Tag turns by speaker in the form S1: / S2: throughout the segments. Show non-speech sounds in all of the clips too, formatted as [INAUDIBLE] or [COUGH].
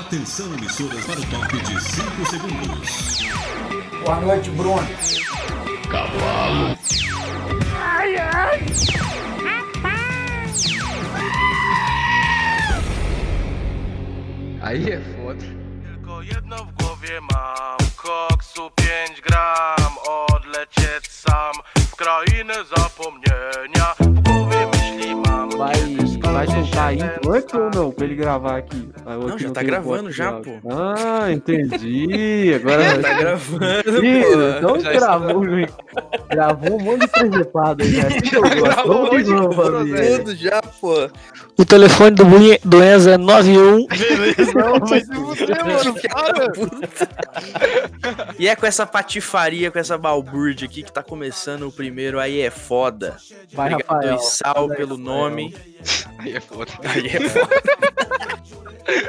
S1: Atenção, emissoras, para o top de 5 segundos.
S2: Boa noite, Bruno.
S1: Cavalo.
S3: Aí é foda.
S4: Tylko jedno w głowie mam Koksu 5 gram Odlecieć sam W krainę zapomnienia
S5: a intro antes ou não? Pra ele gravar aqui. Ah,
S6: Não, já tá gravando já, pô.
S5: Ah, entendi. Agora
S6: Tá gravando,
S5: Ih,
S6: pô.
S5: então
S3: Já
S5: gravou, hein? Gravou um monte de preservado aí, né? [LAUGHS]
S3: Gravou um monte de.
S6: Tudo já, pô.
S7: O telefone do, do Enzo é 91.
S3: Não, mas se mano, [LAUGHS] para. [LAUGHS]
S6: E é com essa patifaria, com essa balbúrdia aqui que tá começando o primeiro Aí é Foda.
S5: Vai,
S6: Obrigado,
S5: Rafael.
S6: Sal,
S5: aí,
S6: pelo
S5: Rafael.
S6: nome.
S3: Aí é foda.
S6: Aí é foda.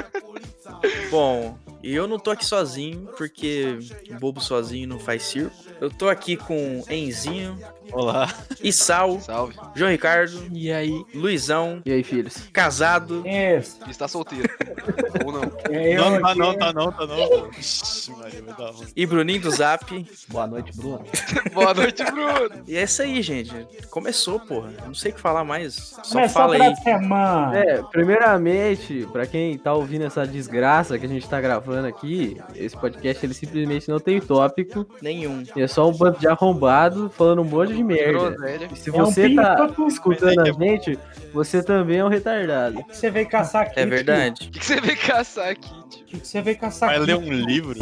S6: [LAUGHS] Bom, e eu não tô aqui sozinho, porque bobo sozinho não faz circo. Eu tô aqui com Enzinho.
S8: Olá.
S6: E Sal,
S3: Salve.
S6: João Ricardo,
S7: E aí?
S6: Luizão,
S5: E aí, filhos?
S6: casado.
S2: Isso.
S3: Está solteiro. [LAUGHS] Ou não.
S2: É eu
S8: Não, tá não, tá não, tá não. Ixi, Maria, vai dar ruim.
S6: E Bruninho do Zap.
S5: Boa noite, Bruno. [LAUGHS]
S3: Boa noite, Bruno.
S6: E é isso aí, gente. Começou, porra. Não sei o que falar mais. Só
S2: Começou
S6: fala aí.
S2: semana.
S5: É, primeiramente, pra quem tá ouvindo essa desgraça que a gente tá gravando aqui, esse podcast ele simplesmente não tem tópico.
S6: Nenhum.
S5: É só um bando de arrombado falando um monte de merda.
S3: Groselha.
S5: E se
S2: É um
S5: você tá
S2: pinto.
S5: escutando a gente, você também é um retardado.
S2: O que você veio caçar aqui?
S6: É verdade.
S3: O que, que você veio caçar aqui?
S2: O que você veio caçar
S8: Vai
S2: aqui?
S8: ler um livro?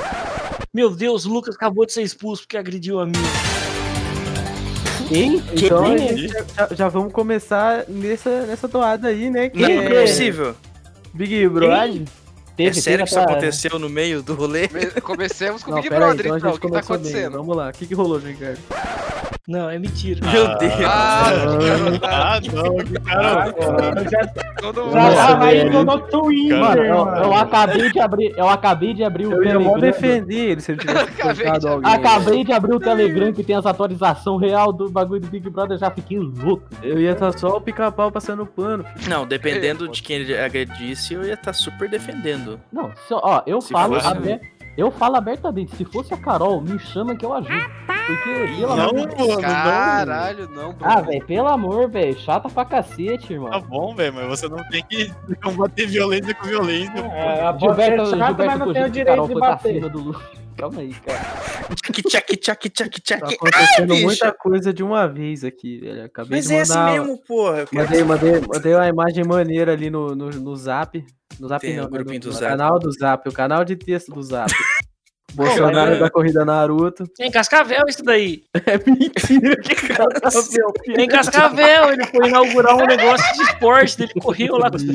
S7: Meu Deus, o Lucas acabou de ser expulso porque agrediu a mim.
S5: Hein? Então já, já vamos começar nessa, nessa toada aí, né? Que
S6: Não,
S5: é
S6: não é possível.
S5: Big Brother.
S6: É sério que isso aconteceu no meio do rolê?
S3: Come- Comecemos com o
S5: Não,
S3: Big
S5: pera aí,
S3: Brother,
S5: então
S3: então.
S5: gente
S3: O que tá
S5: começou bem.
S3: acontecendo?
S5: Vamos lá, o que, que rolou, Ricardo?
S7: Não, é mentira.
S6: Meu Deus.
S3: Ah,
S8: Ah, não, que cara.
S2: Eu já,
S3: todo mundo.
S2: já indo no Twitter, mano.
S5: eu, eu acabei de abrir, eu acabei de abrir o?
S2: Eu
S5: Telegram.
S2: defender
S5: ele se ele tivesse [LAUGHS]
S3: Acabei
S5: alguém.
S9: Acabei de abrir o Telegram que tem as atualizações real do bagulho do Big Brother, já fiquei louco.
S5: Eu ia estar só o pica-pau passando pano. filho.
S6: Não, dependendo de quem ele agredisse, eu ia estar super defendendo.
S9: Não, se- ó, eu
S6: Se
S9: falo
S6: fosse-
S9: abe- eu falo abertamente, se fosse a Carol, me chama que eu ajudo. Porque, pelo
S8: Não,
S9: amor
S8: mano, não.
S3: Caralho, não, Bruno.
S9: Ah, velho, pelo amor, velho, chata pra cacete, irmão.
S8: Tá bom, velho, mas você não tem que [LAUGHS] combater violência com violência.
S2: É, a
S9: Gilberto,
S2: ser chata, mas
S9: Gilberto
S2: não tem o direito
S9: Carol
S2: de bater.
S9: do Lu. [LAUGHS] Calma aí, cara.
S6: Tchac, tchac, tchac, tchac,
S5: Tá acontecendo
S6: bicho.
S5: muita coisa de uma vez aqui, velho. Acabei
S6: Mas
S5: de
S6: é assim
S5: mandar.
S6: mesmo, porra.
S5: Mandei, mandei, mandei uma imagem maneira ali no, no, no zap. No zap
S6: Tem
S5: não,
S6: o grupinho
S5: no,
S6: do
S5: no
S6: Zap.
S5: canal do zap, o canal de texto do zap. [LAUGHS] [LAUGHS] Bolsonaro
S7: é-
S5: da corrida Naruto.
S7: É em Cascavel isso daí. [LAUGHS]
S5: É mentira que Cascavel. [LAUGHS]
S7: É em Cascavel, ele foi inaugurar um negócio de esporte, ele correu lá com os
S5: Meu.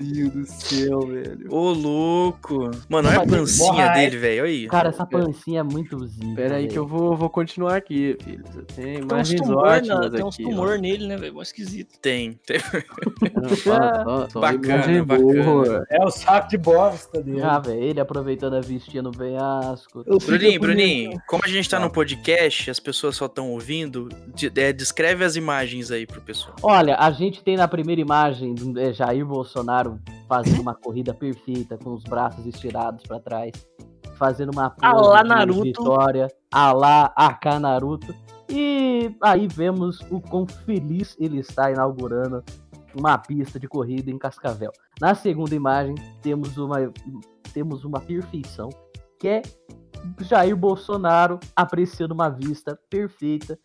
S5: Deus do céu, velho.
S6: Ô, louco. Mano, olha a pancinha
S2: porra,
S6: dele, velho. Olha aí.
S9: Cara, essa pancinha é muito zica.
S5: Pera aí que eu vou, vou continuar aqui, filho. Tem
S7: Tem uns
S5: imagens
S7: tumor,
S5: ótimas
S7: na- tem uns
S5: aqui.
S7: tumor nele, né, velho? Mó esquisito.
S6: Tem. tem.
S5: ó. Só- só- só
S6: Bacana, bacana.
S5: boa.
S2: É o saco de bosta dele.
S9: Ah, velho, ele aproveitando a vestinha no penhasco.
S2: Eu fico
S6: Bruninho. Bruninho, como a gente tá no podcast, as pessoas só estão ouvindo, de- é, descreve as imagens aí pro pessoal.
S9: Olha, a gente tem na primeira imagem é, Jair Bolsonaro fazendo uma corrida perfeita com os braços estirados pra trás, fazendo uma pose
S7: Naruto.
S9: vitória, a lá AK Naruto. E aí vemos o quão feliz ele está inaugurando uma pista de corrida em Cascavel. Na segunda imagem temos uma temos uma perfeição que é Jair Bolsonaro apreciando uma vista perfeita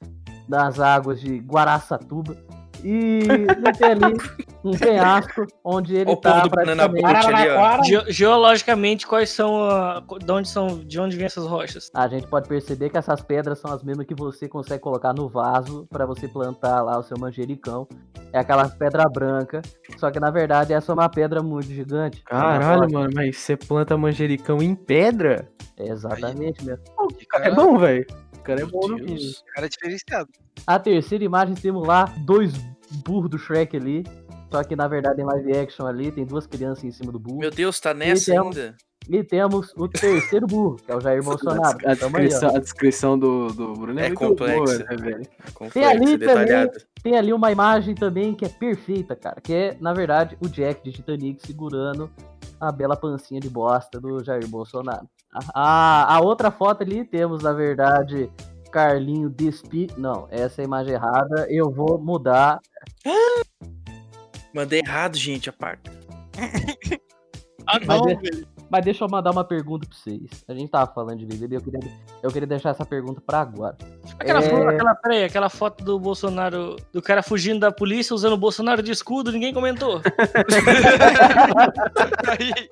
S9: das águas de Guaraçatuba. E não tem ali um penhasco onde ele
S6: Ó o povo
S9: tá
S6: do Banana
S9: praticamente...
S7: Ge- geologicamente, quais são a, de onde são, de onde vêm essas rochas?
S9: A gente pode perceber que essas pedras são as mesmas que você consegue colocar no vaso para você plantar lá o seu manjericão. É aquela pedra branca, só que na verdade essa é uma pedra muito gigante.
S5: Caralho, mano, mas você planta manjericão em pedra?
S9: É exatamente mesmo.
S5: O cara é bom, velho. O cara é bom no vídeo.
S3: cara é diferenciado.
S9: A terceira imagem temos lá dois burros do Shrek ali. Só que na verdade em live action ali tem duas crianças em cima do burro.
S6: Meu Deus, tá nessa
S9: é um-
S6: ainda?
S9: E temos o terceiro burro, que é o Jair [LAUGHS] Bolsonaro.
S5: A,
S9: Tamo aí,
S5: descrição, a descrição do, do Bruno é,
S6: É complexa.
S5: boa, né, velho?
S6: Complexa,
S9: ali também-. Tem ali uma imagem também que é perfeita, cara. Que é, na verdade, o Jack de Titanic segurando a bela pancinha de bosta do Jair Bolsonaro. A, a outra foto ali temos, na verdade, Carlinho Despi. Não, essa é a imagem errada. Eu vou mudar.
S6: Mandei errado, gente, a parte. [LAUGHS]
S8: Ah,
S9: Mas
S8: não,
S9: é-
S8: velho.
S9: Mas deixa eu mandar uma pergunta pra vocês. A gente tava falando de BBB, eu queria, eu queria deixar essa pergunta pra agora.
S7: Aquela,
S9: É.
S7: foto, aquela, peraí, aquela foto do Bolsonaro, do cara fugindo da polícia usando o Bolsonaro de escudo, ninguém comentou. [LAUGHS]
S3: Aí,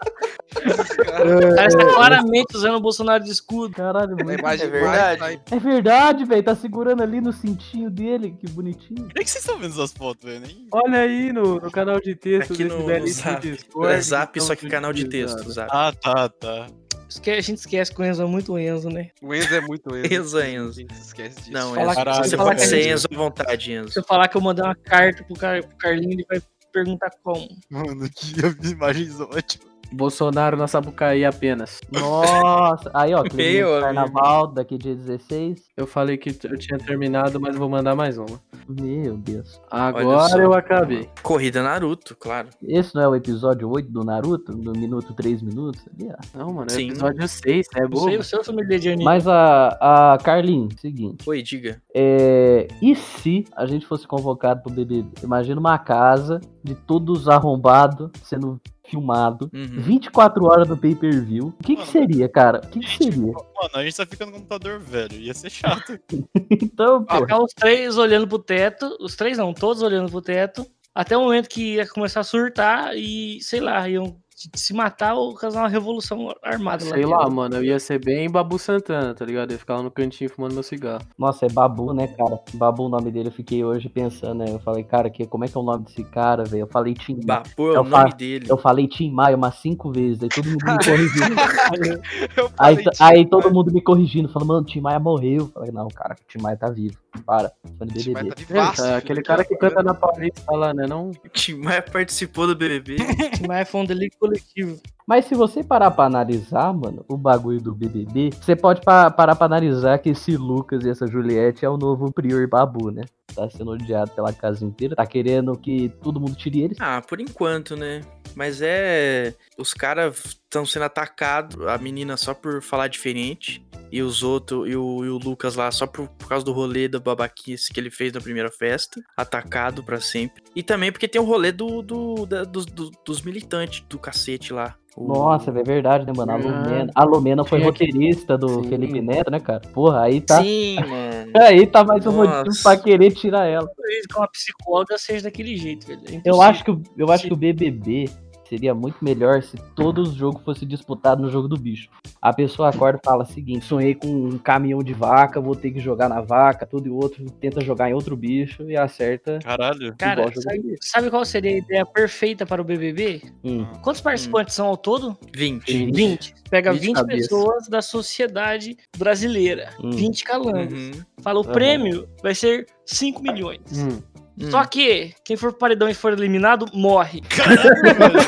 S7: O cara está claramente usando o Bolsonaro de escudo.
S9: Caralho, muito...
S3: imagem
S6: É verdade.
S9: É verdade, velho. Tá segurando ali no cintinho dele. Que bonitinho.
S8: Por que que vocês estão vendo essas fotos, velho? Nem...
S5: Olha aí no, no canal de texto
S6: Aqui
S5: desse
S6: no, no zap.
S5: Discord,
S6: É zap,
S5: então,
S6: só que canal de texto. Zap.
S8: Ah, tá, tá.
S7: Esque- A gente esquece que o Enzo é muito Enzo, né?
S3: O Enzo é muito Enzo.
S6: Enzo é Enzo.
S3: A gente esquece disso.
S6: Não, Enzo.
S8: que-
S6: Você
S8: falar
S6: pode
S8: que
S6: ser
S8: gente-
S6: Enzo à vontade,
S7: Se
S6: Enzo.
S7: eu falar que eu mandei uma carta pro, Car... pro Carlinho, ele vai perguntar como.
S8: Mano, que [LAUGHS] imagens ótimas.
S5: Bolsonaro na Sapucaí apenas.
S9: Nossa. Aí, ó. [LAUGHS]
S6: Meu amigo.
S9: carnaval daqui dia 16.
S5: Eu falei que eu tinha terminado, mas vou mandar mais uma.
S9: Meu Deus.
S5: Agora eu acabei.
S6: Corrida Naruto, claro.
S9: Esse não é o episódio 8 do Naruto? No minuto 3 minutos? Ali, ó.
S5: Não, mano, é
S6: Sim.
S5: episódio 6, é bobo.
S7: sei o seu família de anime.
S9: Mas a, a Carlinhos, seguinte.
S6: Oi, diga.
S9: É, e se a gente fosse convocado pro BBB? Imagina uma casa de todos arrombados sendo filmado.
S6: Uhum.
S9: 24 horas do pay-per-view. O que que seria, cara? O que que seria?
S8: Mano, a gente tá ficando no computador velho. Ia ser chato. [LAUGHS]
S9: Então, pô.
S7: Ficar os três olhando pro teto, os três não, todos olhando pro teto, até o momento que ia começar a surtar e, sei lá, iam se matar ou causar uma revolução armada
S5: Sei
S7: lá.
S5: lá, mano, eu ia ser bem Babu Santana, tá ligado? Eu ia ficar lá no cantinho fumando meu cigarro.
S9: Nossa, é Babu, né, cara? Babu o nome dele. Eu fiquei hoje pensando, né? Eu falei, cara, que, como é que é o nome desse cara, velho? Eu falei Tim Maia.
S6: Babu é o nome
S9: fa-
S6: dele.
S9: Eu falei Tim Maia umas cinco vezes, aí todo mundo me corrigindo. [LAUGHS] [LAUGHS] Aí, aí todo mundo me corrigindo, falando, mano, Tim Maia morreu. Eu falei, não, cara, o Tim Maia tá vivo. Para.
S3: "Esse vai
S9: BBB.
S3: tá
S5: É,
S3: vivaço,
S5: tá, aquele cara que canta
S3: vendo?
S5: na Paulista lá, né? Não?
S6: Tim Maia participou do BBB.
S7: Mas foi um delírio coletivo.
S9: Mas se você parar pra analisar, mano, o bagulho do BBB, você pode pa- parar pra analisar que esse Lucas e essa Juliette é o novo Prior Babu, né? Tá sendo odiado pela casa inteira, tá querendo que todo mundo tire eles.
S6: Ah, por enquanto, né? Mas é. Os caras estão sendo atacados, a menina só por falar diferente. E os outros, e o, e o Lucas lá, só por, por causa do rolê da babaquice que ele fez na primeira festa. Atacado pra sempre. E também porque tem o rolê do, do, da- dos, do- dos militantes do cacete lá.
S9: Nossa, é verdade, né, mano? A Lumena, a Lumena foi roteirista do
S5: Sim.
S9: Felipe Neto, né, cara? Porra, aí tá.
S6: Sim, [LAUGHS] mano.
S9: Aí tá mais um motivo pra querer tirar ela.
S7: Com uma psicóloga seja daquele jeito, velho. É
S9: Eu acho, que, o- eu acho que o BBB seria muito melhor se todo o jogo fosse disputado no jogo do bicho. A pessoa acorda e fala o seguinte: sonhei com um caminhão de vaca, vou ter que jogar na vaca, tudo e o outro tenta jogar em outro bicho e acerta.
S8: Caralho.
S7: Cara, sabe, sabe qual seria a ideia perfeita para o BBB?
S9: Hum.
S7: Quantos participantes são ao todo?
S6: 20.
S7: 20. Pega
S5: 20
S7: 20
S5: cabeças.
S7: pessoas da sociedade brasileira.
S9: Hum.
S7: 20 calangos.
S6: Uhum.
S7: Fala, o
S9: Aham.
S7: prêmio vai ser 5 milhões.
S5: Hum.
S6: Hum.
S7: Só que, quem for pro paredão e for eliminado, morre. [LAUGHS]
S8: Mano,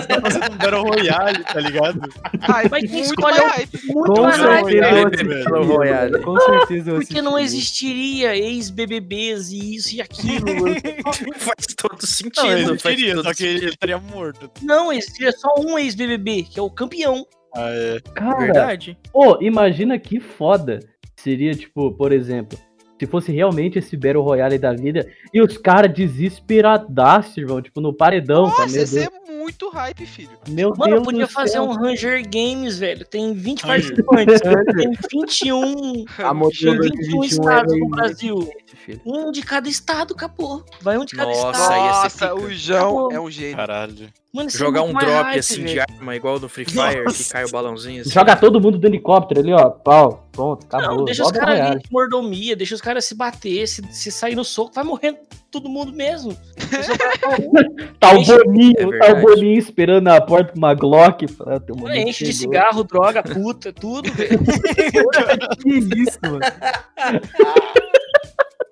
S8: você tá fazendo um Battle Royale, tá ligado?
S3: Ai,
S7: Mas quem
S3: muito
S7: escolhe
S3: mais
S7: é. Muito
S5: Com
S7: mais
S8: Battle
S7: hype,
S5: certeza
S8: Royale.
S5: Com certeza eu
S7: Porque não existiria ex-BBBs e isso e aquilo. [LAUGHS]
S6: Faz todo sentido.
S8: Não, ele queria, só que ele estaria morto.
S7: não, existiria só um ex-BBB, que é o campeão.
S8: Ah, é.
S9: Cara,
S6: Verdade.
S9: pô, imagina que foda seria, tipo, por exemplo, se fosse realmente esse Battle Royale da vida e os caras desesperadaços, irmão, tipo, no paredão, tá?
S3: Nossa, ia ser
S9: Deus,
S3: muito hype, filho.
S9: meu
S7: Mano,
S9: Deus
S7: podia fazer
S9: céu.
S7: um Ranger Games, velho. Tem 20
S8: Ranger.
S7: participantes. tem 21, [LAUGHS]
S5: A
S7: tem
S5: modelo
S7: 21
S5: 21
S7: estados
S5: é
S7: no Brasil.
S5: filho.
S7: Um de cada estado, acabou. Vai um de cada
S6: Nossa,
S7: estado.
S3: Nossa, o João
S7: Acabou.
S3: é um gênio.
S8: Caralho.
S7: Mano, é
S6: Jogar um drop
S7: hype,
S6: assim de arma, igual do Free Fire, que
S8: Nossa.
S6: cai o balãozinho assim.
S9: Joga todo mundo do helicóptero ali, ó. Pau, pronto, acabou.
S7: Não, deixa os caras ali de mordomia, deixa os caras se bater, se, se sair no soco, vai morrendo todo mundo mesmo. O [LAUGHS]
S9: Tá o Boninho,
S6: É
S9: tá o. Boninho esperando na porta com uma Glock. Ah, tem um
S7: Enche de cigarro, droga, puta, tudo, velho. [LAUGHS]
S5: Que isso, mano? [LAUGHS]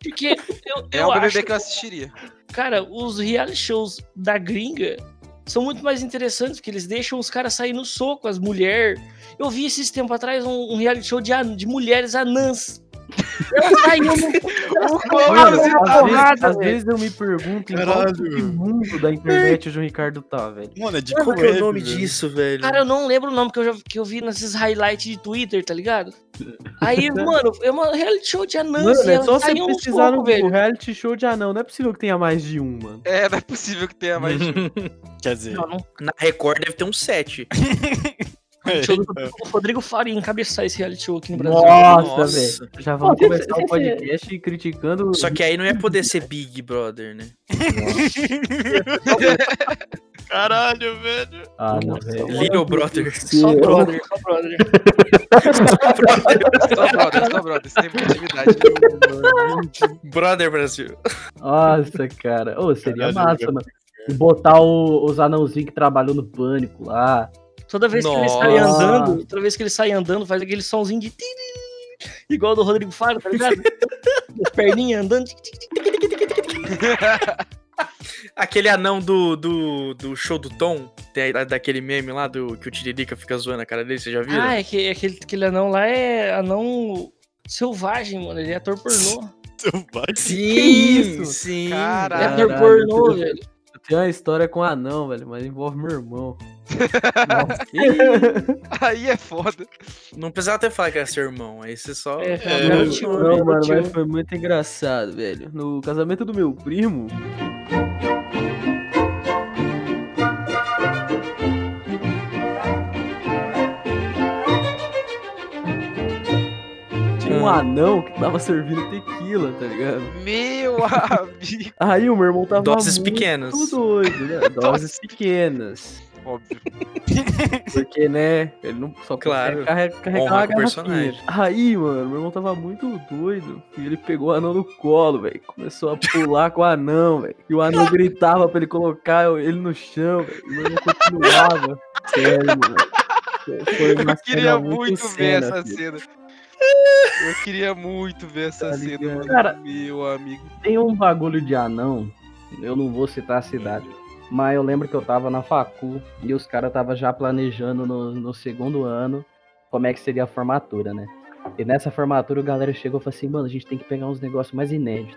S7: Porque eu,
S3: É
S7: eu
S3: um BBB
S7: acho,
S3: que eu assistiria.
S7: cara, os reality shows da gringa são muito mais interessantes, porque eles deixam os caras sair no soco, as mulheres. Eu vi esses tempos atrás um, um reality show de, de mulheres anãs. Eu saí
S3: Gomes [LAUGHS]
S5: às,
S7: porrada,
S5: vezes, às
S7: velho.
S5: vezes eu me pergunto em qual
S8: Caralho.
S5: mundo da internet o João Ricardo tá, velho.
S8: Mano, é de
S6: Qual que é o nome
S8: velho.
S6: disso, velho?
S7: Cara, eu não lembro o nome que eu, já, que eu vi nesses highlights de Twitter, tá ligado? Aí, [LAUGHS] mano, é uma reality show de anãs.
S5: Mano, é só você pesquisar no
S7: velho.
S5: reality show de anão. Não é possível que tenha mais de um, mano.
S3: É, não é possível que tenha mais de um. [LAUGHS]
S8: Quer dizer,
S7: Não, não.
S6: Na Record deve ter um 7.
S7: Eu-
S8: é,
S7: o Rodrigo Faria encabeçar esse reality show aqui no Brasil.
S9: Nossa, velho.
S5: Já vamos
S9: Pô,
S5: começar o
S9: você-
S5: podcast criticando.
S6: Só que aí não ia poder ser Big Brother, né? [LAUGHS]
S8: Caralho, velho.
S9: Ah, não, velho.
S6: Little Brother.
S7: Só brother, só brother.
S3: Só brother, só brother. Sem atividade. [LAUGHS]
S6: Brother Brasil.
S9: Nossa, cara. Ô, seria
S8: Caralho,
S9: massa, mano. Botar o- os anãozinhos que trabalhou no pânico lá.
S7: Toda vez que ele sai
S6: Nossa.
S7: andando, toda vez que ele sai andando, faz aquele somzinho de igual do Rodrigo Faro, tá ligado? [LAUGHS] As perninhas andando. [LAUGHS]
S6: Aquele anão do, do, do show do Tom, tem daquele meme lá do que o Tiririca fica zoando a cara dele, você já viu?
S7: Ah, é que aquele, aquele anão lá é anão selvagem, mano. Ele é ator pornô. [LAUGHS]
S8: Selvagem.
S6: sim,
S5: isso?
S6: sim.
S7: Ele é ator pornô, velho.
S5: Tenho uma história com anão, velho, mas envolve meu irmão. [LAUGHS]
S3: Aí é foda.
S6: Não precisava ter falado que era seu irmão, aí você só.
S7: É,
S8: É,
S7: reality,
S5: Não,
S7: reality.
S5: mano, mas foi muito engraçado, velho. No casamento do meu primo. Tinha um
S6: Hum.
S5: anão que tava servindo tequila, tá ligado?
S3: Meu [LAUGHS] amigo.
S5: Aí o meu irmão tava
S6: Doses
S5: muito
S6: pequenas.
S5: doido, né? [LAUGHS] Doses pequenas.
S3: Óbvio. [LAUGHS]
S5: Porque, né? Ele não só
S6: Claro.
S5: carregar, carregar uma
S6: com o
S5: garrafinha.
S6: personagem.
S5: Aí, mano, meu irmão tava muito doido. E ele pegou o anão no colo, velho. Começou a pular com o anão, velho. E o anão [LAUGHS] gritava pra ele colocar ele no chão, velho. E irmão continuava. Sério, mano. Foi uma
S3: Eu queria
S5: cena
S3: muito ver
S5: cena,
S3: essa
S5: filho.
S3: cena. Eu queria muito ver essa
S5: Tá
S3: cena, mano.
S9: Cara,
S3: Meu amigo.
S9: Tem um bagulho de anão, eu não vou citar a cidade, mas eu lembro que eu tava na facu e os caras tava já planejando no, no segundo ano como é que seria a formatura, né? E nessa formatura a galera chegou e falou assim, mano, a gente tem que pegar uns negócios mais inéditos.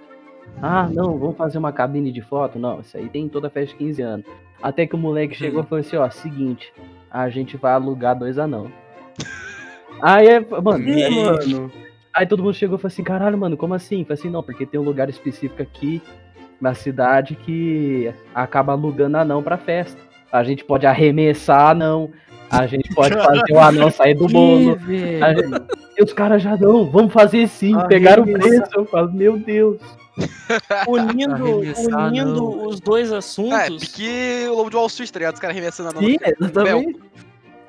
S9: Ah, não, vamos fazer uma cabine de foto? Não, isso aí tem em toda festa de 15 anos. Até que o moleque [LAUGHS] chegou e falou assim, ó, seguinte, a gente vai alugar dois anão. Aí, é, mano,
S6: Me-
S5: Mano,
S9: Aí todo mundo chegou e falou assim, caralho, mano, como assim? Falei assim, não, porque tem um lugar específico aqui na cidade que acaba alugando anão pra festa. A gente pode arremessar anão, a gente pode [LAUGHS] fazer o anão sair do bolo. gente- E os caras já não, vamos fazer sim, pegaram o preço. Eu falo, meu Deus. [LAUGHS]
S7: Unindo, unindo os dois
S3: é
S7: assuntos.
S3: pique o Lobo de Wall Street, tá ligado? Os caras arremessando a mão.
S5: Sim, exatamente.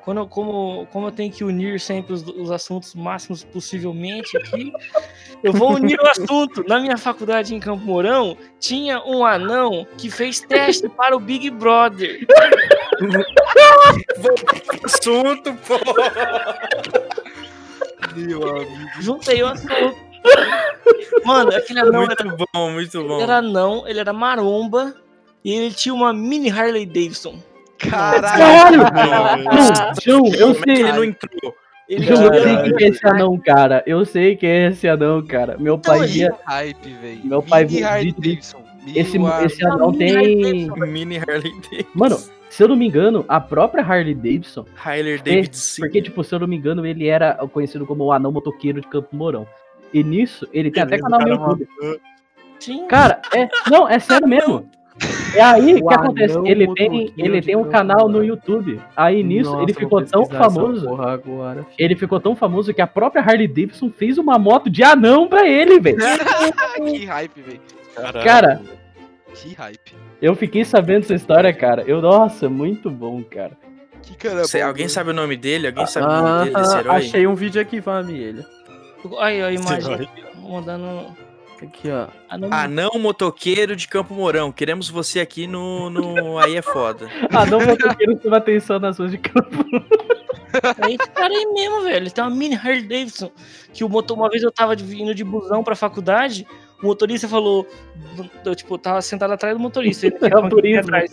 S7: Quando, eu- como, como eu tenho que unir sempre os, os assuntos máximos possivelmente aqui, eu vou unir o assunto. Na minha faculdade em Campo Mourão, tinha um anão que fez teste para o Big Brother.
S6: Assunto, pô.
S3: Meu amigo.
S7: Juntei o assunto. Mano, aquele anão era,
S6: Muito bom, muito
S7: ele
S6: bom.
S7: era anão, ele era maromba e ele tinha uma mini Harley Davidson.
S3: Caralho.
S9: Caralho! Não, João, eu
S6: é que
S9: sei.
S6: ele não entrou?
S7: Ele
S9: João, eu sei quem que é esse anão, cara. Eu sei quem é esse anão, cara. Meu
S7: Então,
S9: pai via.
S3: Hype, velho.
S9: Meu pai
S3: Mini Harley Davidson. Meu
S9: Esse, esse anão tem.
S6: Mini Harley Davidson.
S9: Mano, se eu não me engano, a própria Harley Davidson.
S6: Harley
S9: É,
S6: Davidson.
S9: Porque, tipo, se eu não me engano, ele era conhecido como o anão motoqueiro de Campo Mourão. E nisso, ele tem até canal no YouTube.
S7: Sim.
S9: Cara, é. Não, é sério mesmo. É aí
S5: O
S9: que acontece. Ele tem, ele tem um canal no. YouTube. Aí nisso,
S5: Nossa,
S9: ele ficou tão famoso.
S5: porra agora.
S9: Ele ficou tão famoso que a própria Harley Davidson fez uma moto de anão pra ele, velho. [LAUGHS]
S3: que hype, velho.
S9: Cara,
S3: Que hype.
S9: eu fiquei sabendo essa história, cara. Eu, nossa, muito bom, cara.
S3: Que caramba.
S6: Cê- alguém sabe o nome dele? Alguém sabe o nome dele, desse
S5: Ah,
S6: herói?
S5: achei um vídeo aqui, família.
S7: Aí, a imagem. Mandando.
S5: Aqui, ó.
S7: Anão
S6: Anão motoqueiro de Campo Mourão. Queremos você aqui no, no [LAUGHS] Aí é Foda.
S9: Anão motoqueiro chama atenção nas ruas de campo.
S7: É esse cara aí mesmo, velho. Ele tem uma mini Harley Davidson. Que o motor, uma vez eu tava indo de busão pra faculdade, O motorista falou. Eu, tipo, tava sentado atrás do motorista. Ele [LAUGHS]
S9: É o turismo.
S7: atrás.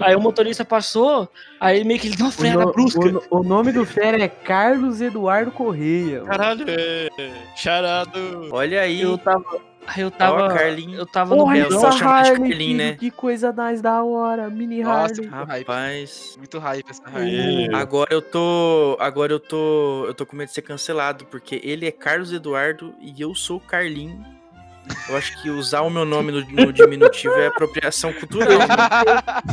S7: Aí o motorista passou, aí meio que ele deu uma freada
S5: no-
S7: brusca.
S5: o o nome do fera é Carlos Eduardo Correia.
S8: Caralho, é. Charado.
S6: Olha aí.
S7: Eu tava. Aí eu tava.
S6: Carlinho.
S7: eu tava no
S6: Bel-
S7: Belo.
S5: essa
S6: de
S5: Harley,
S6: Carlinho,
S5: filho,
S6: né?
S5: que coisa mais da hora. Mini
S3: Nossa,
S5: Harley.
S3: muito hype.
S6: Rapaz.
S3: Muito hype essa hype.
S6: Agora eu tô. Agora eu tô. Eu tô com medo de ser cancelado, porque ele é Carlos Eduardo e eu sou Carlinho. Eu acho que usar o meu nome no, no diminutivo é apropriação cultural. né?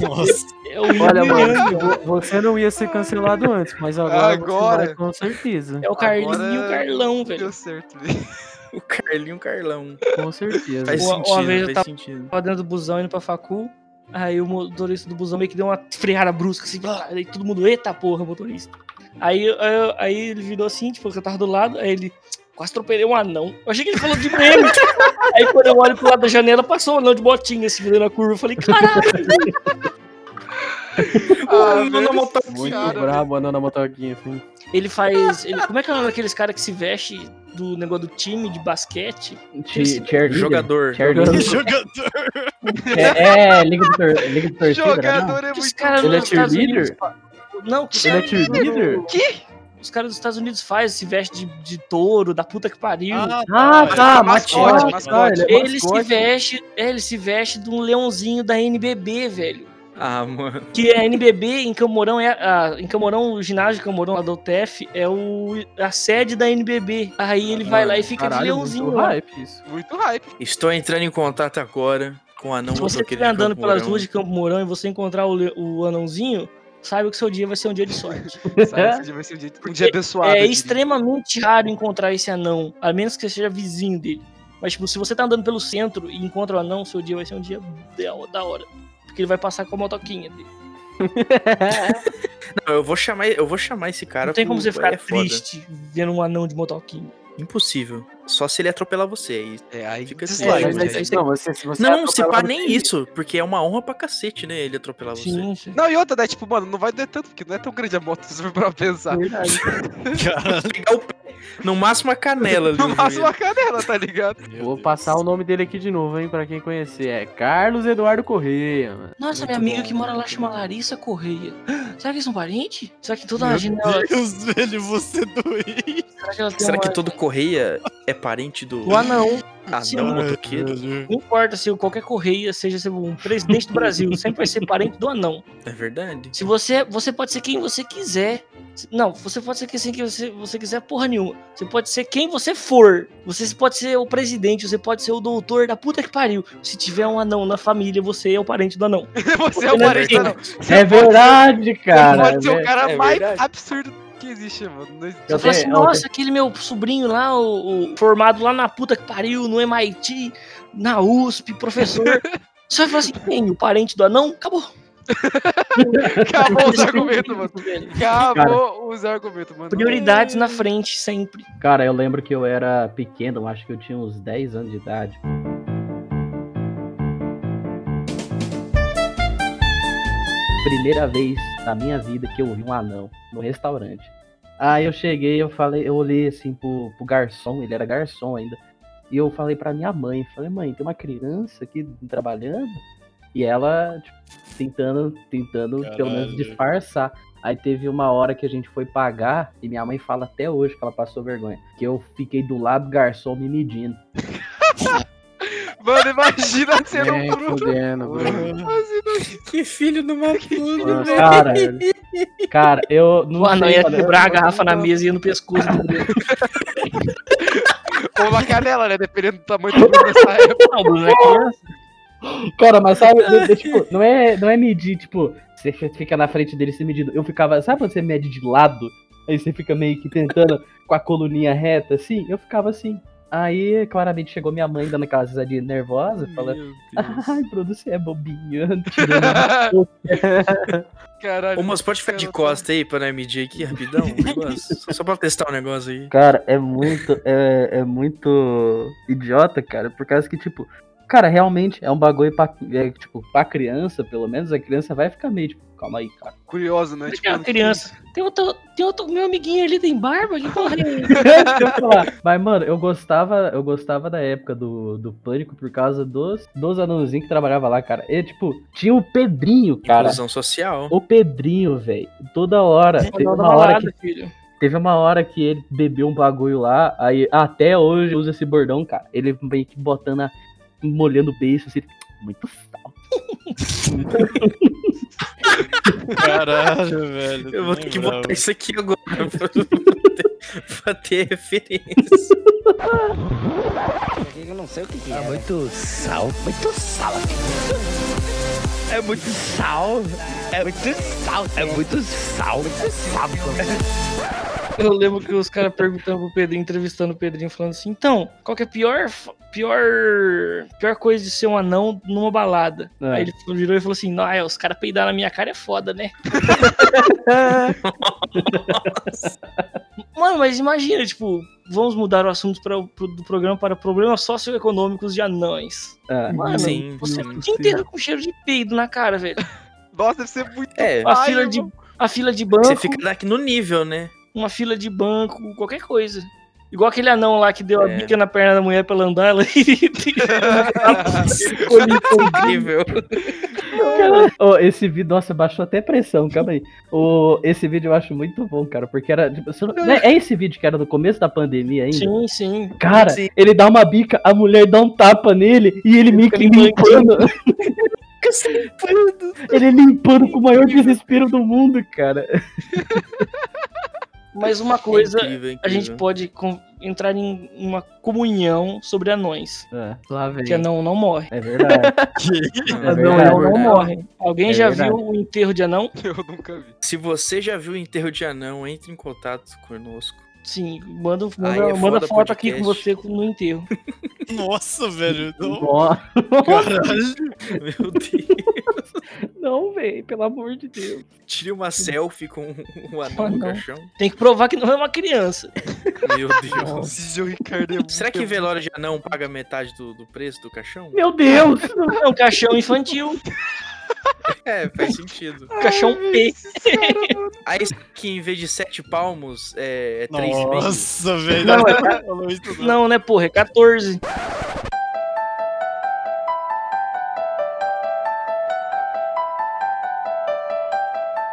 S8: Nossa.
S7: É o
S5: Olha, mano, você não ia ser cancelado antes, mas agora,
S3: Agora.
S5: você vai com certeza.
S7: É o Carlinho
S3: Agora
S7: e o Carlão, velho.
S3: Deu certo, velho. [LAUGHS]
S6: O Carlinho Carlão.
S5: Com certeza.
S6: Faz
S7: Uma- uma
S6: sentido,
S7: vez eu
S6: faz
S7: tava-
S6: sentido.
S7: tava dentro do busão indo pra facu. Aí o motorista do busão meio que deu uma freada brusca, assim, blá, aí todo mundo, eita porra, motorista. Aí, aí, aí ele virou assim, tipo, eu tava do lado, aí ele, quase atropelei um anão. Eu achei que ele falou de meme. [LAUGHS] aí quando eu olho pro lado da janela, passou um anão de botinha, assim, virando a curva. Eu falei, caralho, [LAUGHS]
S3: Ah,
S6: não, não, não, tá
S5: Muito brabo andando na motoquinha, assim.
S7: ele faz. Ele, como é que é o nome daqueles caras que se veste do negócio do time de basquete?
S6: Jogador.
S9: Cheerleader. [LAUGHS]
S8: Jogador. [LAUGHS]
S9: É, é, Liga do, tor Liga do Torcida?
S3: Jogador é
S7: Que os
S3: muito
S7: caras
S5: Ele é cheerleader?
S7: Não, que
S5: Ele é cheerleader?
S7: Os caras dos Estados Unidos fazem, se veste de, de touro, da puta que pariu.
S9: Ah, tá,
S3: mascote,
S9: mascote.
S3: mascote.
S5: ele é
S7: ele se
S5: mascote.
S7: veste, é, ele se veste de um leãozinho da NBB, velho.
S6: Ah, mano.
S7: Que a NBB em Camorão é a, em Camorão, o ginásio de Camorão lá do UTF é o a sede da NBB. Aí ele vai lá e fica
S5: Caralho,
S7: de leãozinho
S5: muito
S7: lá.
S5: hype isso.
S3: Muito hype.
S6: Estou entrando em contato agora com o anão
S7: Se você estiver andando pelas ruas de Campo Mourão e você encontrar o, o anãozinho, saiba que seu dia vai ser um dia de sorte. [LAUGHS]
S3: Sabe? Esse dia vai ser um dia, um dia abençoado.
S7: É
S3: diria.
S7: extremamente raro encontrar esse anão, a menos que você seja vizinho dele. Mas, tipo, se você tá andando pelo centro e encontra o anão, seu dia vai ser um dia da hora. Porque ele vai passar com a motoquinha dele. [LAUGHS]
S6: Não, eu vou chamar, eu vou chamar esse cara.
S7: Não tem como
S6: pro-
S7: você ficar
S6: é foda.
S7: triste vendo um anão de motoquinha.
S6: Impossível. Só se ele atropelar você. aí
S3: É, aí
S6: Fica assim,
S5: Mas,
S3: né?
S5: mas, não, você, se você
S6: Não, se pá,
S5: você-
S6: nem isso. Porque é uma honra pra cacete, né? Ele atropelar você.
S7: Sim, sim.
S3: Não, e outra, né? Tipo, mano, não vai doer tanto, porque não é tão grande a moto [LAUGHS] se você for pra pensar.
S7: Verdade. [LAUGHS]
S6: Pegar o pé. No máximo a canela ali.
S3: No
S6: o
S3: máximo a canela, tá ligado?
S5: Vou passar o nome dele aqui de novo, hein, pra quem conhecer. É Carlos Eduardo Correia, mano.
S7: Nossa,
S6: Muito
S7: minha amiga
S6: bom.
S7: que mora lá chama Larissa Correia. [GASPS] Será que eles são parentes? Será que toda a
S8: Meu
S7: janela.
S8: Deus, [LAUGHS] velho, você é doente.
S7: Será que
S6: Será
S7: uma...
S6: que todo Correia é parente do
S7: O anão.
S6: Anão
S7: não.
S6: motoqueiro?
S7: Não importa se qualquer correia seja ser um presidente do Brasil, [LAUGHS] sempre vai ser parente do anão.
S6: É verdade.
S7: Se você, você pode ser quem você quiser. Não, você pode ser quem você, você quiser porra nenhuma. Você pode ser quem você for. Você pode ser o presidente, você pode ser o doutor da puta que pariu. Se tiver um anão na família, você é o parente do anão. [LAUGHS]
S3: Você é o
S7: é
S3: parente,
S7: verdade.
S3: não.
S9: É verdade, cara.
S3: Você pode ser o cara
S6: é
S3: mais absurdo que existe, mano. Não existe.
S9: Eu
S7: Você fala assim, nossa, aquele meu sobrinho lá, o, o formado lá na puta que pariu, no MIT, na USP, professor. [LAUGHS] Você vai falar assim, quem? O parente do anão? Acabou. [LAUGHS]
S3: Acabou os argumentos, mano. Acabou os argumentos, mano.
S7: Prioridades na frente, sempre.
S9: Cara, eu lembro que eu era pequeno, eu acho que eu tinha uns 10 anos de idade. Primeira vez na minha vida que eu vi um anão no restaurante. Aí eu cheguei, eu falei, eu olhei assim pro, pro garçom, ele era garçom ainda. E eu falei pra minha mãe, falei, mãe, tem uma criança aqui trabalhando? E ela, tipo, tentando, tentando pelo menos
S8: Caralho.
S9: disfarçar. Aí teve uma hora que a gente foi pagar, e minha mãe fala até hoje que ela passou vergonha. Que eu fiquei do lado do garçom me medindo. [LAUGHS]
S3: Mano, imagina sendo um Bruno.
S5: fudendo, Bruno.
S6: Que filho uma puta,
S5: Nossa,
S6: velho.
S9: Cara, cara, eu não
S7: O anão
S9: sei,
S7: ia
S9: mano,
S7: quebrar a
S9: eu-
S7: garrafa na mesa e ia no pescoço do Bruno.
S3: Ou na canela, né? Dependendo do tamanho do Bruno nessa época. [LAUGHS]
S7: Não, Bruno é criança.
S9: Cara, mas sabe, eu- eu, tipo, não é, não é medir, tipo, você fica na frente dele se medindo. Eu ficava, sabe quando você mede de lado? Aí você fica meio que tentando com a coluninha reta, assim? Eu ficava assim. Aí, claramente, chegou minha mãe dando aquela risadinha nervosa, falando,
S6: Deus. [LAUGHS]
S9: ai, Bruno, você é bobinho. [LAUGHS] tirando [LAUGHS]
S3: Caralho.
S6: Ô, moço, pode ficar de costa aí pra nós medir aqui rapidão? um negócio? Só- pra testar o negócio aí.
S9: Cara, é muito, é, é muito idiota, cara, por causa que, tipo, cara, realmente é um bagulho pra, é, tipo, pra criança, pelo menos, a criança vai ficar meio, tipo, calma aí, cara.
S3: Curioso, né?
S7: Porque a criança. Tem outro, tem outro. Meu amiguinho ali tem barba? Que porra é [LAUGHS]
S9: falar. Mas, mano, eu gostava, eu gostava da época do, do Pânico por causa dos, dos anãozinhos que trabalhavam lá, cara. E, tipo, tinha o Pedrinho, cara.
S6: Inclusão social.
S9: O Pedrinho, velho. Toda hora. Teve
S7: Não dá
S9: uma hora
S7: balada,
S9: que
S7: filho.
S9: Teve uma hora que ele bebeu um bagulho lá, aí até hoje usa esse bordão, cara. Ele vem que botando, a, molhando o beijo, assim, muito sal. [LAUGHS]
S8: Caralho, velho.
S6: Eu vou ter que botar isso aqui agora [LAUGHS] pra, pra ter referência.
S10: Eu não sei o que, que é. muito sal. Muito sal. É muito sal. É muito sal. É muito sal. Muito sal.
S7: Eu lembro que os caras perguntando pro Pedrinho, entrevistando o Pedrinho, falando assim: então, qual que é a pior, pior, pior coisa de ser um anão numa balada?
S9: É.
S7: Aí ele virou e falou assim: não, é, os caras peidar na minha cara é foda, né? [LAUGHS] Mano, mas imagina, tipo, vamos mudar o assunto pra, pro- do programa para problemas socioeconômicos de anões.
S9: É.
S7: Mano,
S6: Sim,
S7: você
S6: sim,
S7: o dia inteiro com cheiro de peido na cara, velho.
S3: Nossa, deve ser muito.
S6: É,
S7: A fila de, a fila de banco,
S6: você fica daqui no nível, né?
S7: uma fila de banco, qualquer coisa. Igual aquele anão lá que deu a
S6: É.
S7: bica na perna da mulher pra ela andar, ela [LAUGHS]
S6: Incrível. [LAUGHS]
S9: Ô, esse vídeo, nossa, baixou até pressão, calma aí. O, esse vídeo eu acho muito bom, cara, porque era. Tipo, não- né, é esse vídeo que era do começo da pandemia ainda?
S7: Sim, sim.
S9: Cara,
S6: Sim.
S9: ele dá uma bica, a mulher dá um tapa nele e ele meio que [LAUGHS]
S7: fica
S9: limpando. ele limpando com o maior desespero do mundo, cara.
S7: Mas uma coisa,
S6: Incrível,
S7: a
S6: incrível.
S7: gente pode entrar em uma comunhão sobre anões.
S9: É, lá vem.
S7: Que anão não morre.
S9: É verdade.
S6: Não, [LAUGHS]
S9: É
S7: Anão
S9: verdade.
S7: não
S6: verdade.
S7: morre. Alguém
S9: É
S7: já
S9: verdade.
S7: viu o enterro de anão?
S3: Eu nunca vi.
S6: Se você já viu o enterro de anão, entre em contato conosco.
S7: Sim, manda, manda,
S6: é
S7: manda foto aqui com
S6: podcast.
S7: você no enterro. [LAUGHS]
S8: Nossa, velho. Não,
S9: Ó,
S8: caralho.
S6: Meu Deus.
S9: não, velho, pelo amor de Deus.
S6: Tire uma selfie com o anão
S7: Ah,
S6: no caixão.
S7: Tem que provar que não é uma criança.
S6: Meu Deus.
S3: Ricardo é.
S6: Será que velório de anão paga metade do, do preço do caixão?
S9: Meu Deus!
S7: É um caixão infantil, [LAUGHS]
S6: É, faz sentido.
S7: caixão P. [LAUGHS]
S6: Aí que em vez de 7 palmos, é, é 3,5.
S8: Nossa, velho.
S7: Não, [LAUGHS] é-
S8: não.
S7: Né, porra, é 14.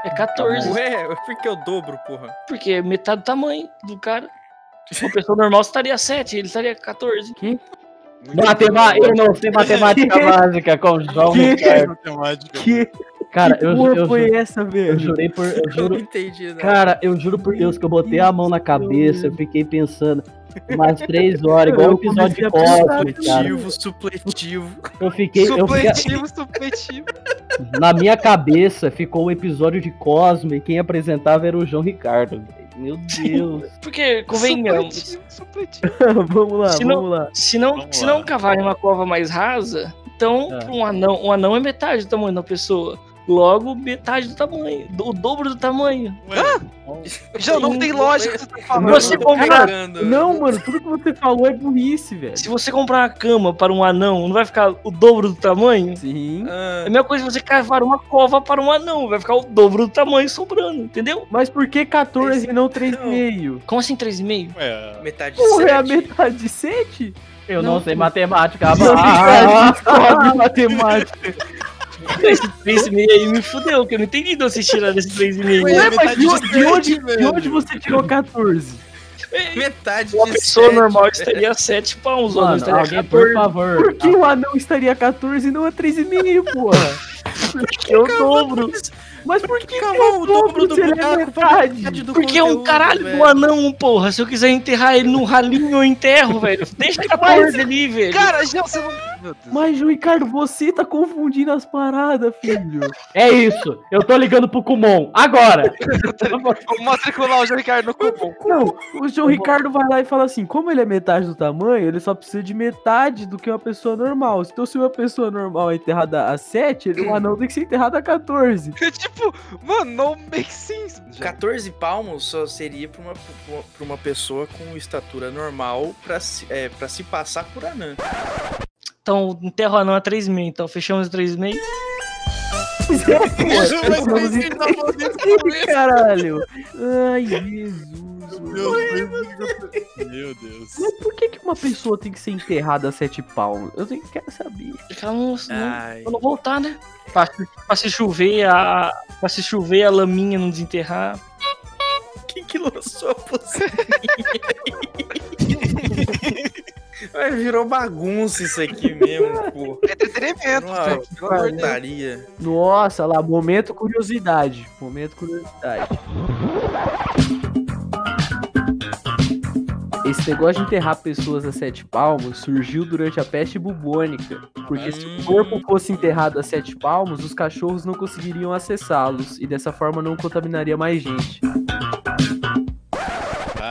S7: É 14,
S6: Ué, por que eu dobro, porra?
S7: porque é metade do tamanho do cara. Uma pessoa normal estaria 7, ele estaria 14.
S9: Matemática, eu não sei matemática [LAUGHS] básica com o João
S5: Que?
S9: Ricardo. [LAUGHS]
S8: Matemática.
S5: Que,
S9: Cara,
S5: que
S9: eu,
S5: porra
S9: eu,
S5: foi
S9: ju-
S5: essa,
S9: eu
S5: velho?
S9: jurei por. Eu
S6: Eu
S9: juro,
S6: entendi, não.
S9: cara, eu juro por Deus que eu botei a mão na cabeça, eu fiquei pensando umas três [LAUGHS] horas, igual um
S5: Eu
S9: episódio de Cosme, cara.
S6: Supletivo, supletivo.
S9: Eu fiquei. Eu fiquei
S3: Supletivo, supletivo.
S9: na minha cabeça ficou o episódio de Cosme e quem apresentava era o João Ricardo. Meu [LAUGHS] Deus.
S7: Porque, convenhamos,
S3: Supletivo, supletivo. [LAUGHS]
S5: vamos lá,
S7: Se não-
S5: vamos lá.
S7: se não,
S8: Vamos
S7: se
S8: lá.
S7: não cavarem uma cova mais rasa, então
S9: É.
S7: um, anão, um anão é metade do tamanho da pessoa. Logo, metade do tamanho, do- o dobro do tamanho.
S8: Ué,
S3: Já não tem lógica o que você tá falando.
S7: Você comprar-
S5: Não, mano, tudo que você falou é burrice, velho.
S7: Se você comprar uma cama para um anão, não vai ficar o dobro do tamanho?
S5: Sim.
S7: É a mesma coisa que você cavar uma cova para um anão, vai ficar o dobro do tamanho sobrando, entendeu?
S5: Mas por que 14 e não 3,5?
S7: Como assim 3,5?
S8: ué.
S6: Metade de
S5: Porra, é a
S6: 7.
S5: metade de 7?
S9: Eu não,
S7: Não,
S9: sei matemática. [LAUGHS]
S5: João
S9: Ah, [LAUGHS]
S7: Esse 3,5 aí me fudeu, que eu não entendi de vocês tiraram esse 3,5.
S8: Ué,
S5: Ué, mas de,
S8: de
S5: onde- de onde, onde você tirou 14?
S6: Metade
S7: Uma pessoa
S6: sete,
S7: normal
S6: velho.
S7: estaria 7 pounds, o anão
S9: Mano,
S7: estaria
S9: alguém, por
S7: 14.
S9: favor.
S5: Por que o anão estaria 14 e não é 3,5, porra?
S7: Porque é o dobro.
S5: Mas por que, que
S6: Calma,
S5: é
S6: o dobro do
S5: ele é
S6: buraco,
S5: metade?
S6: metade do
S7: Porque é um caralho
S6: velho.
S7: do anão, porra. Se eu quiser enterrar ele num ralinho, eu enterro, velho. Deixa 14 ali, velho.
S3: Cara, já você não.
S5: Mas, João Ricardo, você tá confundindo as paradas, filho.
S9: É isso. Eu tô ligando pro Kumon. Agora.
S3: Vamos matricular o João Ricardo no cupom.
S5: Não, o João Ricardo vai lá e fala assim: como ele é metade do tamanho, ele só precisa de metade do que uma pessoa normal. Então, se uma pessoa normal é enterrada a 7, ele- o anão tem que ser enterrado a 14. [LAUGHS]
S3: tipo, mano, não make sense. Já.
S6: 14 palmos só seria pra uma, pra uma pessoa com estatura normal pra se, é, pra se passar por anã.
S7: Então, enterra o anão a 3,5. Então, fechamos 3,5.
S5: Vamos em caralho. Ai, Jesus.
S8: Meu Deus. Meu Deus.
S5: Mas por que, que uma pessoa tem que ser enterrada a sete palmos? Eu tenho- quero saber.
S7: Porque ela não, não, pra não voltar, né? Pra, pra se chover, a, pra se chover a laminha não desenterrar.
S6: Quem que lançou a [LAUGHS] pocinha? [LAUGHS] [LAUGHS] Virou bagunça isso aqui mesmo, [LAUGHS] pô.
S3: É entretenimento,
S6: Uma portaria.
S5: Nossa, lá, momento curiosidade. Momento curiosidade. Esse negócio de enterrar pessoas a sete palmos surgiu durante a peste bubônica. Porque se o corpo fosse enterrado a sete palmos, os cachorros não conseguiriam acessá-los e dessa forma não contaminaria mais gente.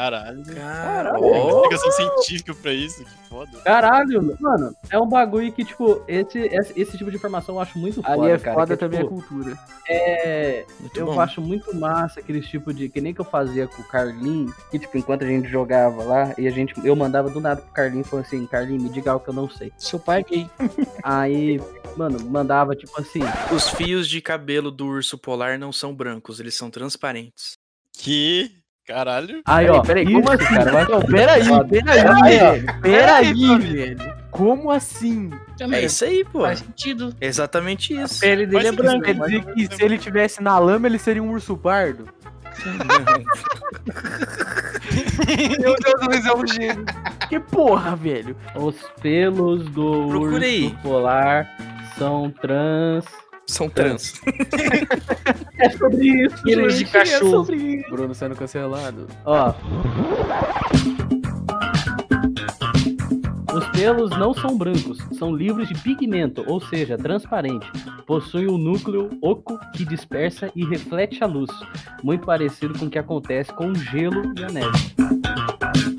S8: Caralho.
S6: Cara,
S8: Tem explicação científica pra isso, que foda.
S9: Caralho, mano, é um bagulho que, tipo, esse, esse, esse tipo de informação eu acho muito foda,
S5: Ali é
S9: cara.
S5: foda
S9: que
S5: também a
S9: tipo,
S5: cultura.
S9: É,
S6: Muito
S9: eu
S6: bom.
S9: acho muito massa aqueles tipo de. Que nem que eu fazia com o Carlinho, que tipo, enquanto a gente jogava lá, e a gente. Eu mandava do nada pro Carlinho e falou assim, Carlinho, me diga algo que eu não sei.
S7: Seu pai é gay. [LAUGHS]
S9: Aí, mano, mandava tipo assim.
S6: Os fios de cabelo do urso polar não são brancos, eles são transparentes.
S8: Que? Caralho.
S9: Aí, ó,
S5: peraí, como assim?
S9: cara,
S5: Não, peraí, peraí, velho. Peraí, velho. Como assim?
S6: É isso aí, pô.
S7: Faz sentido.
S6: Exatamente
S7: A
S6: isso.
S7: pele dele é
S8: Faz sentido,
S7: branca.
S5: Quer dizer que se ele tivesse na lama, ele seria um urso pardo?
S3: Meu Deus, Luiz é um gênio.
S5: Que porra, velho.
S9: Os pelos do
S6: Procura aí.
S9: urso polar são trans.
S6: São trans.
S9: É sobre isso,
S7: Pelos de
S9: gente,
S7: cachorro.
S9: É sobre isso.
S5: Bruno sendo cancelado.
S9: Ó. Os pelos não são brancos, são livres de pigmento, ou seja, transparente. Possuem um núcleo oco que dispersa e reflete a luz, muito parecido com o que acontece com o gelo e a neve.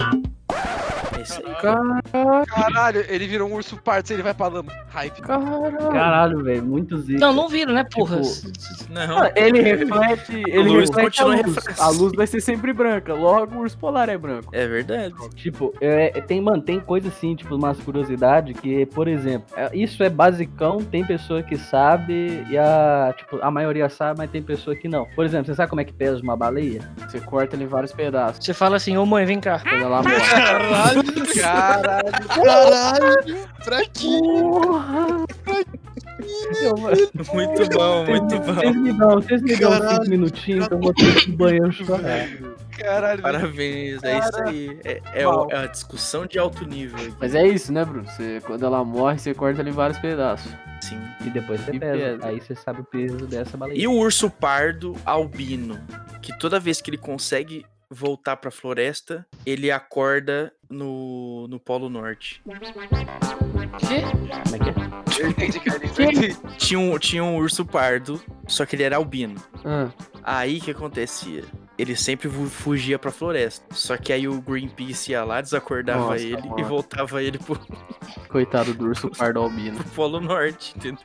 S6: É aí.
S3: Caralho, ele virou um urso pardo, ele vai pra lama. Hype.
S5: Caralho.
S9: Caralho, velho, muito zica.
S7: Não, não vira, né, porra?
S9: Tipo,
S6: Não.
S5: Ah, Ele reflete, ele
S6: luz
S5: reflete a luz.
S6: reflexo.
S5: A luz vai ser sempre branca, logo o urso polar é branco.
S6: É verdade.
S9: Tipo, é, tem, mano, tem coisa assim, tipo, umas curiosidades que, por exemplo, é- isso é basicão, tem pessoa que sabe e a, tipo, a maioria sabe, mas tem pessoa que não. Por exemplo, você sabe como é que pesa uma baleia?
S5: Você corta ele em vários pedaços.
S7: Você fala assim, ô mãe, vem cá.
S5: Quando ela morre.
S8: Caralho.
S3: Caralho.
S8: Caralho. Pra quê?
S6: Muito bom, muito bom.
S9: Vocês me dão, vocês me dão cinco minutinhos que eu vou ter que banheiro chorar.
S3: Caralho.
S6: Parabéns, é isso aí. É, é, é a discussão de alto nível. aqui.
S5: Mas é isso, né, Bruno? Você, quando ela morre, você corta ele em vários pedaços.
S6: Sim.
S9: E depois você
S5: E
S9: pesa.
S5: pesa.
S9: Aí você sabe o peso dessa baleia.
S6: E o urso pardo albino, que toda vez que ele consegue voltar pra floresta, ele acorda no, no Polo Norte.
S7: Quê?
S9: Como é que é?
S6: Tinha um, tinha um urso pardo, só que ele era albino.
S5: Ah,
S6: Aí o que acontecia? Ele sempre fu- fugia pra floresta. Só que aí o Greenpeace ia lá, desacordava
S5: Nossa,
S6: ele e
S5: mano.
S6: voltava ele pro,
S5: coitado do urso pardo albino.
S6: pro Polo Norte, entendeu?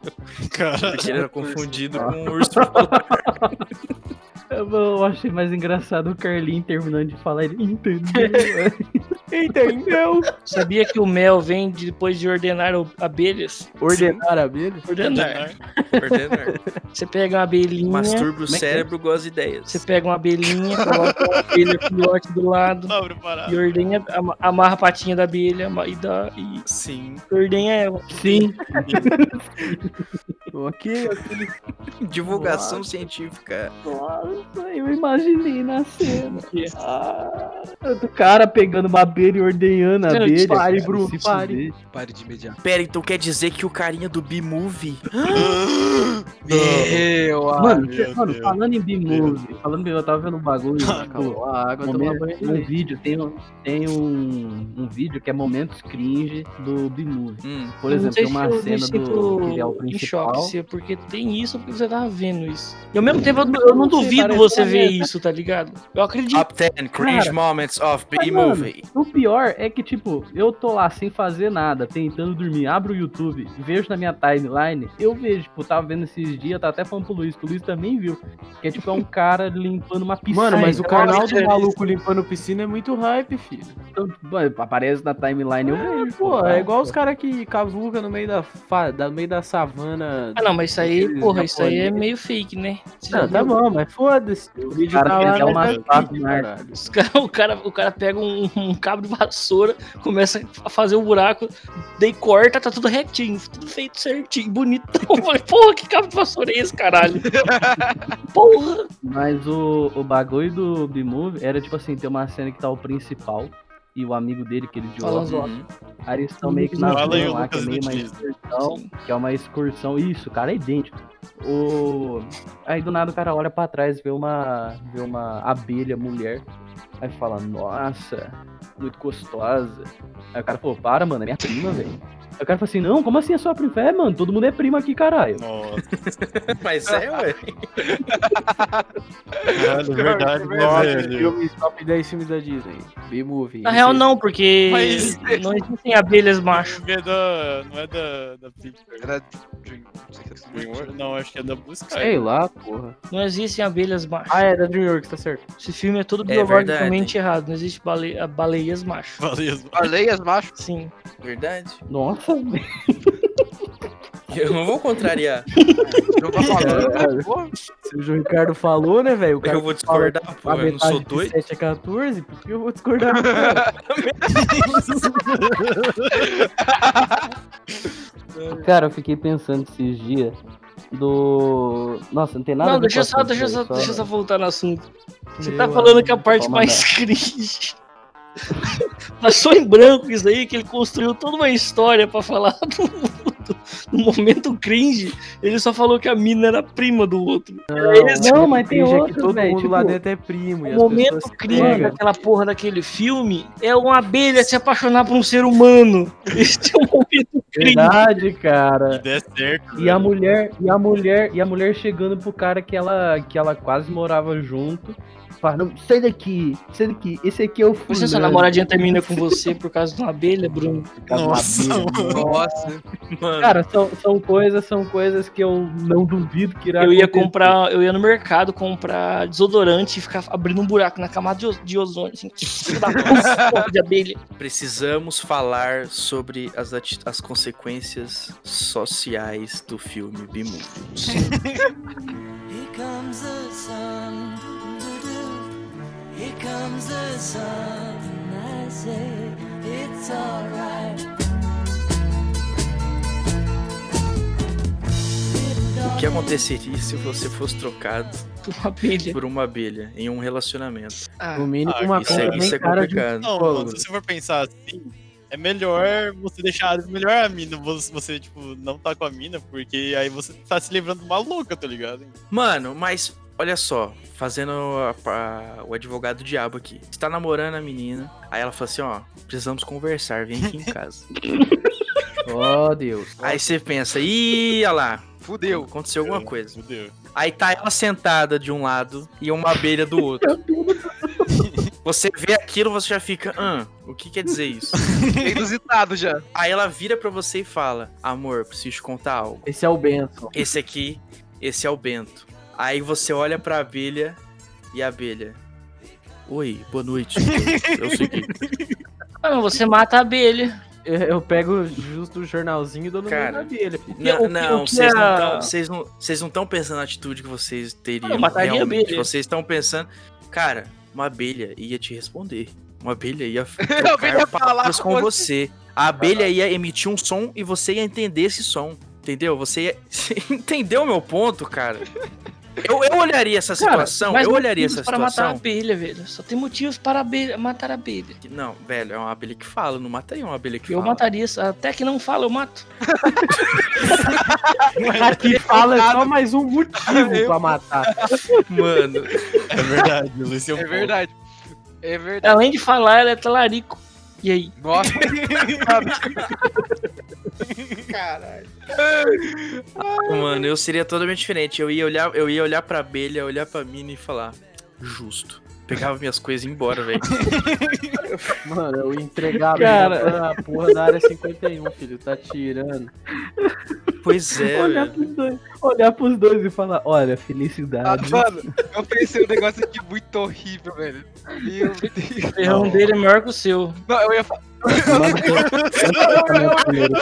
S8: Caralho.
S6: Porque ele era [LAUGHS] confundido com o urso polar. [LAUGHS]
S9: Eu, achei mais engraçado o Carlinho terminando de falar, ele entendeu. [LAUGHS]
S5: Entendeu?
S7: Sabia que o mel vem de- depois de ordenar o- abelhas?
S5: Ordenar a abelha?
S7: Ordenar.
S6: Ordenar.
S7: Você pega uma abelhinha,
S6: Masturba o
S9: é é?
S6: cérebro, goza de ideias.
S7: você pega uma abelhinha, coloca uma abelha filhote do lado
S8: Não,
S7: e ordenha, ama- amarra a patinha da abelha e, dá, e
S6: Sim.
S7: ordenha ela.
S9: Sim.
S5: ok, ok.
S6: Divulgação científica.
S9: Nossa, eu imaginei na cena. Ah, do cara pegando uma abelha e ordenhando a abelha.
S5: pare,
S9: cara,
S5: Bruno, pare.
S9: fuder.
S3: Pare de imediato.
S6: Pera, então quer dizer que o carinha do B-Movie. [GASPS]
S3: Meu
S9: Mano,
S8: meu
S9: mano,
S8: Deus.
S9: falando em B-Movie, falando em eu tava vendo um bagulho, tipo,
S5: Acabou a água,
S9: momento- um vídeo, tem, um, tem um, um vídeo que é momentos cringe do B-Movie.
S6: Hum.
S9: Por exemplo, tem uma cena do que é o principal.
S7: choque acontecia porque tem isso porque você tava vendo isso. E ao mesmo tempo eu, eu não duvido você ver
S9: merda.
S7: isso, tá ligado? Eu acredito.
S6: Top 10 cringe
S9: Cara,
S6: moments of B-movie.
S9: o pior é que, tipo, eu tô lá sem fazer nada, tentando dormir, abro o YouTube, vejo na minha timeline, eu vejo, tipo, tava vendo esses dias, tá até falando pro Luiz, que o Luiz também viu, que é tipo, é um cara limpando uma piscina.
S5: Mano, mas o canal do maluco limpando piscina é muito hype, filho.
S9: Então, tipo, aparece na timeline, eu vejo.
S5: Pô,
S9: tá?
S5: é igual os caras que cavuca no meio da, fa... da, meio da savana.
S7: Ah, não, mas isso aí, porra, isso aí é meio fake, né?
S5: Não, tá
S7: viu?
S5: bom, mas foda-se. O vídeo
S9: cara
S5: tá lá,
S9: dar
S5: mas
S9: uma
S5: é
S7: cara- o, cara, o cara pega um, um cabo de vassoura, começa a fazer o buraco, daí corta, tá tudo retinho, tudo feito certinho, bonitão. Eu [LAUGHS] falei, porra, que cabo de vassoura é esse, caralho? [LAUGHS] porra!
S9: Mas o, o bagulho do B-Movie era tipo assim, tem uma cena que tá o principal e o amigo dele, que ele de.
S6: Uhum.
S9: Aí eles estão meio que na
S8: Fala
S9: lá, que é meio uma excursão, que é uma excursão. Isso, o cara é idêntico. O... Aí do nada o cara olha pra trás, vê uma, vê uma abelha mulher. Aí fala, nossa, muito gostosa. Aí o cara falou, para, mano, é minha prima, velho. Aí o cara falou assim, não, como assim é sua prima? É, mano, todo mundo é primo aqui, caralho.
S8: Nossa, [LAUGHS]
S6: Mas é, ué.
S8: caralho, verdade, né,
S5: Nossa,
S8: velho?
S5: filmes, top 10 filmes da Disney. B-movie.
S7: Na real, não, porque
S8: Mas-
S7: não existem abelhas macho.
S8: Não é da. Não é da. da Pixar.
S3: Era não é Dreamworks.
S8: Acho que é da Blue Sky.
S5: Sei lá, porra.
S7: Não existem abelhas macho.
S5: Ah, é da DreamWorks, tá certo.
S7: Esse filme é todo
S6: É
S7: biologicamente errado. Não existe bale... baleias macho.
S8: Valeu.
S3: Baleias, macho.
S7: Sim.
S6: Verdade.
S9: Nossa, [LAUGHS]
S6: Eu não vou contrariar.
S3: Não tá falando, né? Pô,
S5: Se o João Ricardo falou, né, velho? Cara
S6: Eu vou discordar, pô. Eu não sou doido.
S5: 7 a 14, por que eu vou discordar [LAUGHS] [LAUGHS] cara?
S9: Eu fiquei pensando esses dias do. Nossa, não tem nada
S7: Não, deixa só, deixa só, deixa só voltar no assunto. Você
S5: Meu
S7: tá falando que a parte mais cringe. [LAUGHS] Passou em branco isso aí, que ele construiu toda uma história pra falar [LAUGHS] do, do- do momento cringe. Ele só falou que a mina era prima do outro. Era esse
S9: Não, mas tem
S5: Finge que
S9: outros,
S5: todo
S9: velho.
S5: mundo
S9: Tipo,
S5: lá dentro é primo. e
S7: O
S5: as
S7: momento cringe
S5: pegam.
S7: daquela porra daquele filme é uma abelha se apaixonar por um ser humano. [LAUGHS] Esse é o momento cringe.
S9: verdade, cara.
S8: der certo.
S9: E a mulher, e a mulher, e a mulher chegando pro cara que ela, que ela quase morava junto. Não, sai daqui, sai daqui, esse aqui é o fulano.
S7: Você, sua namoradinha termina com você por causa de uma abelha, Bruno.
S8: Nossa, mano.
S3: Nossa.
S6: Mano,
S9: Cara, são, são coisas, são coisas que eu não duvido que irá
S7: Eu ia
S9: acontecer.
S7: comprar, eu ia no mercado comprar desodorante e ficar abrindo um buraco na camada de, ozônio, assim, [LAUGHS] de abelha.
S6: precisamos falar sobre as, as consequências sociais do filme B-Movie.
S11: Here comes the sun. Here comes the sun. I say it's alright.
S6: O que aconteceria se você fosse trocado
S7: Por uma abelha.
S6: por uma abelha em um relacionamento?
S7: Ah,
S5: No mínimo,
S8: Ah,
S5: uma
S6: Isso é, isso é complicado.
S8: Não, mano, se você for pensar assim, é melhor você deixar. Melhor a mina, você, tipo, não tá com a mina, porque aí você tá se livrando de uma louca, tá ligado?
S6: Mano, mas olha só, fazendo a- a- o advogado do diabo aqui. Você tá namorando a menina, aí ela fala assim, ó, precisamos conversar, vem aqui em [LAUGHS] casa.
S5: Oh, Deus.
S6: aí você pensa, ih, olha lá,
S3: Fudeu.
S6: aconteceu alguma coisa.
S8: Fudeu.
S6: Aí tá ela sentada de um lado e uma abelha do outro. [LAUGHS] Você vê aquilo, você já fica, ah, o que quer dizer isso? [LAUGHS]
S3: É inusitado já.
S6: Aí ela vira pra você e fala, amor, preciso te contar algo.
S5: Esse é o Benção.
S6: Esse aqui, esse é o Bento. Aí você olha pra abelha e a abelha. Oi, boa noite. [LAUGHS] Eu, que.
S7: Ah, você mata a abelha.
S5: Eu, eu pego justo o jornalzinho e dou no meio
S6: Cara,
S5: da abelha.
S6: Não,
S7: o que-
S6: não,
S7: o
S6: vocês
S7: a-
S6: não vocês estão pensando na atitude que vocês teriam.
S7: Eu mataria a
S6: realmente.
S7: abelha.
S6: Vocês estão pensando, cara, uma abelha ia te responder. Uma abelha ia [LAUGHS]
S3: abelha ia falar
S6: palavras
S3: com
S6: com você. A abelha ia emitir um som e você ia entender esse som. Entendeu? Você ia... [LAUGHS] entendeu o meu ponto, cara? Eu, eu olharia essa
S7: Cara,
S6: situação,
S7: mas
S6: eu olharia
S7: motivos
S6: essa
S7: para matar a
S6: situação.
S7: abelha, velho. Só tem motivos para abelha, matar a abelha.
S6: Não, velho, é uma abelha que fala, não mataria uma abelha que
S7: Eu
S6: fala.
S7: mataria, até que não fala, eu mato. [LAUGHS]
S5: Aqui fala é só mais um motivo pra matar.
S6: Mano,
S8: É verdade, Luiz.
S3: É verdade. É verdade.
S7: Além de falar, ela é talarico. E aí?
S3: Nossa. [LAUGHS] [LAUGHS]
S6: Caralho. Mano, eu seria totalmente diferente. Eu ia olhar, eu ia olhar pra abelha, olhar pra mina e falar, justo. Pegava minhas coisas e ia embora, velho. [LAUGHS]
S5: Mano, eu entregava
S9: Cara.
S5: A porra da área 51, filho. Tá tirando.
S6: Pois é,
S9: olhar,
S6: velho.
S9: pros dois, olhar pros dois e falar, olha,
S3: Ah,
S9: felicidade.
S3: mano, eu pensei um negócio aqui muito horrível, velho. Meu [LAUGHS] Deus.
S7: O ferrão dele é maior que o seu.
S3: Não, eu ia falar. [LAUGHS]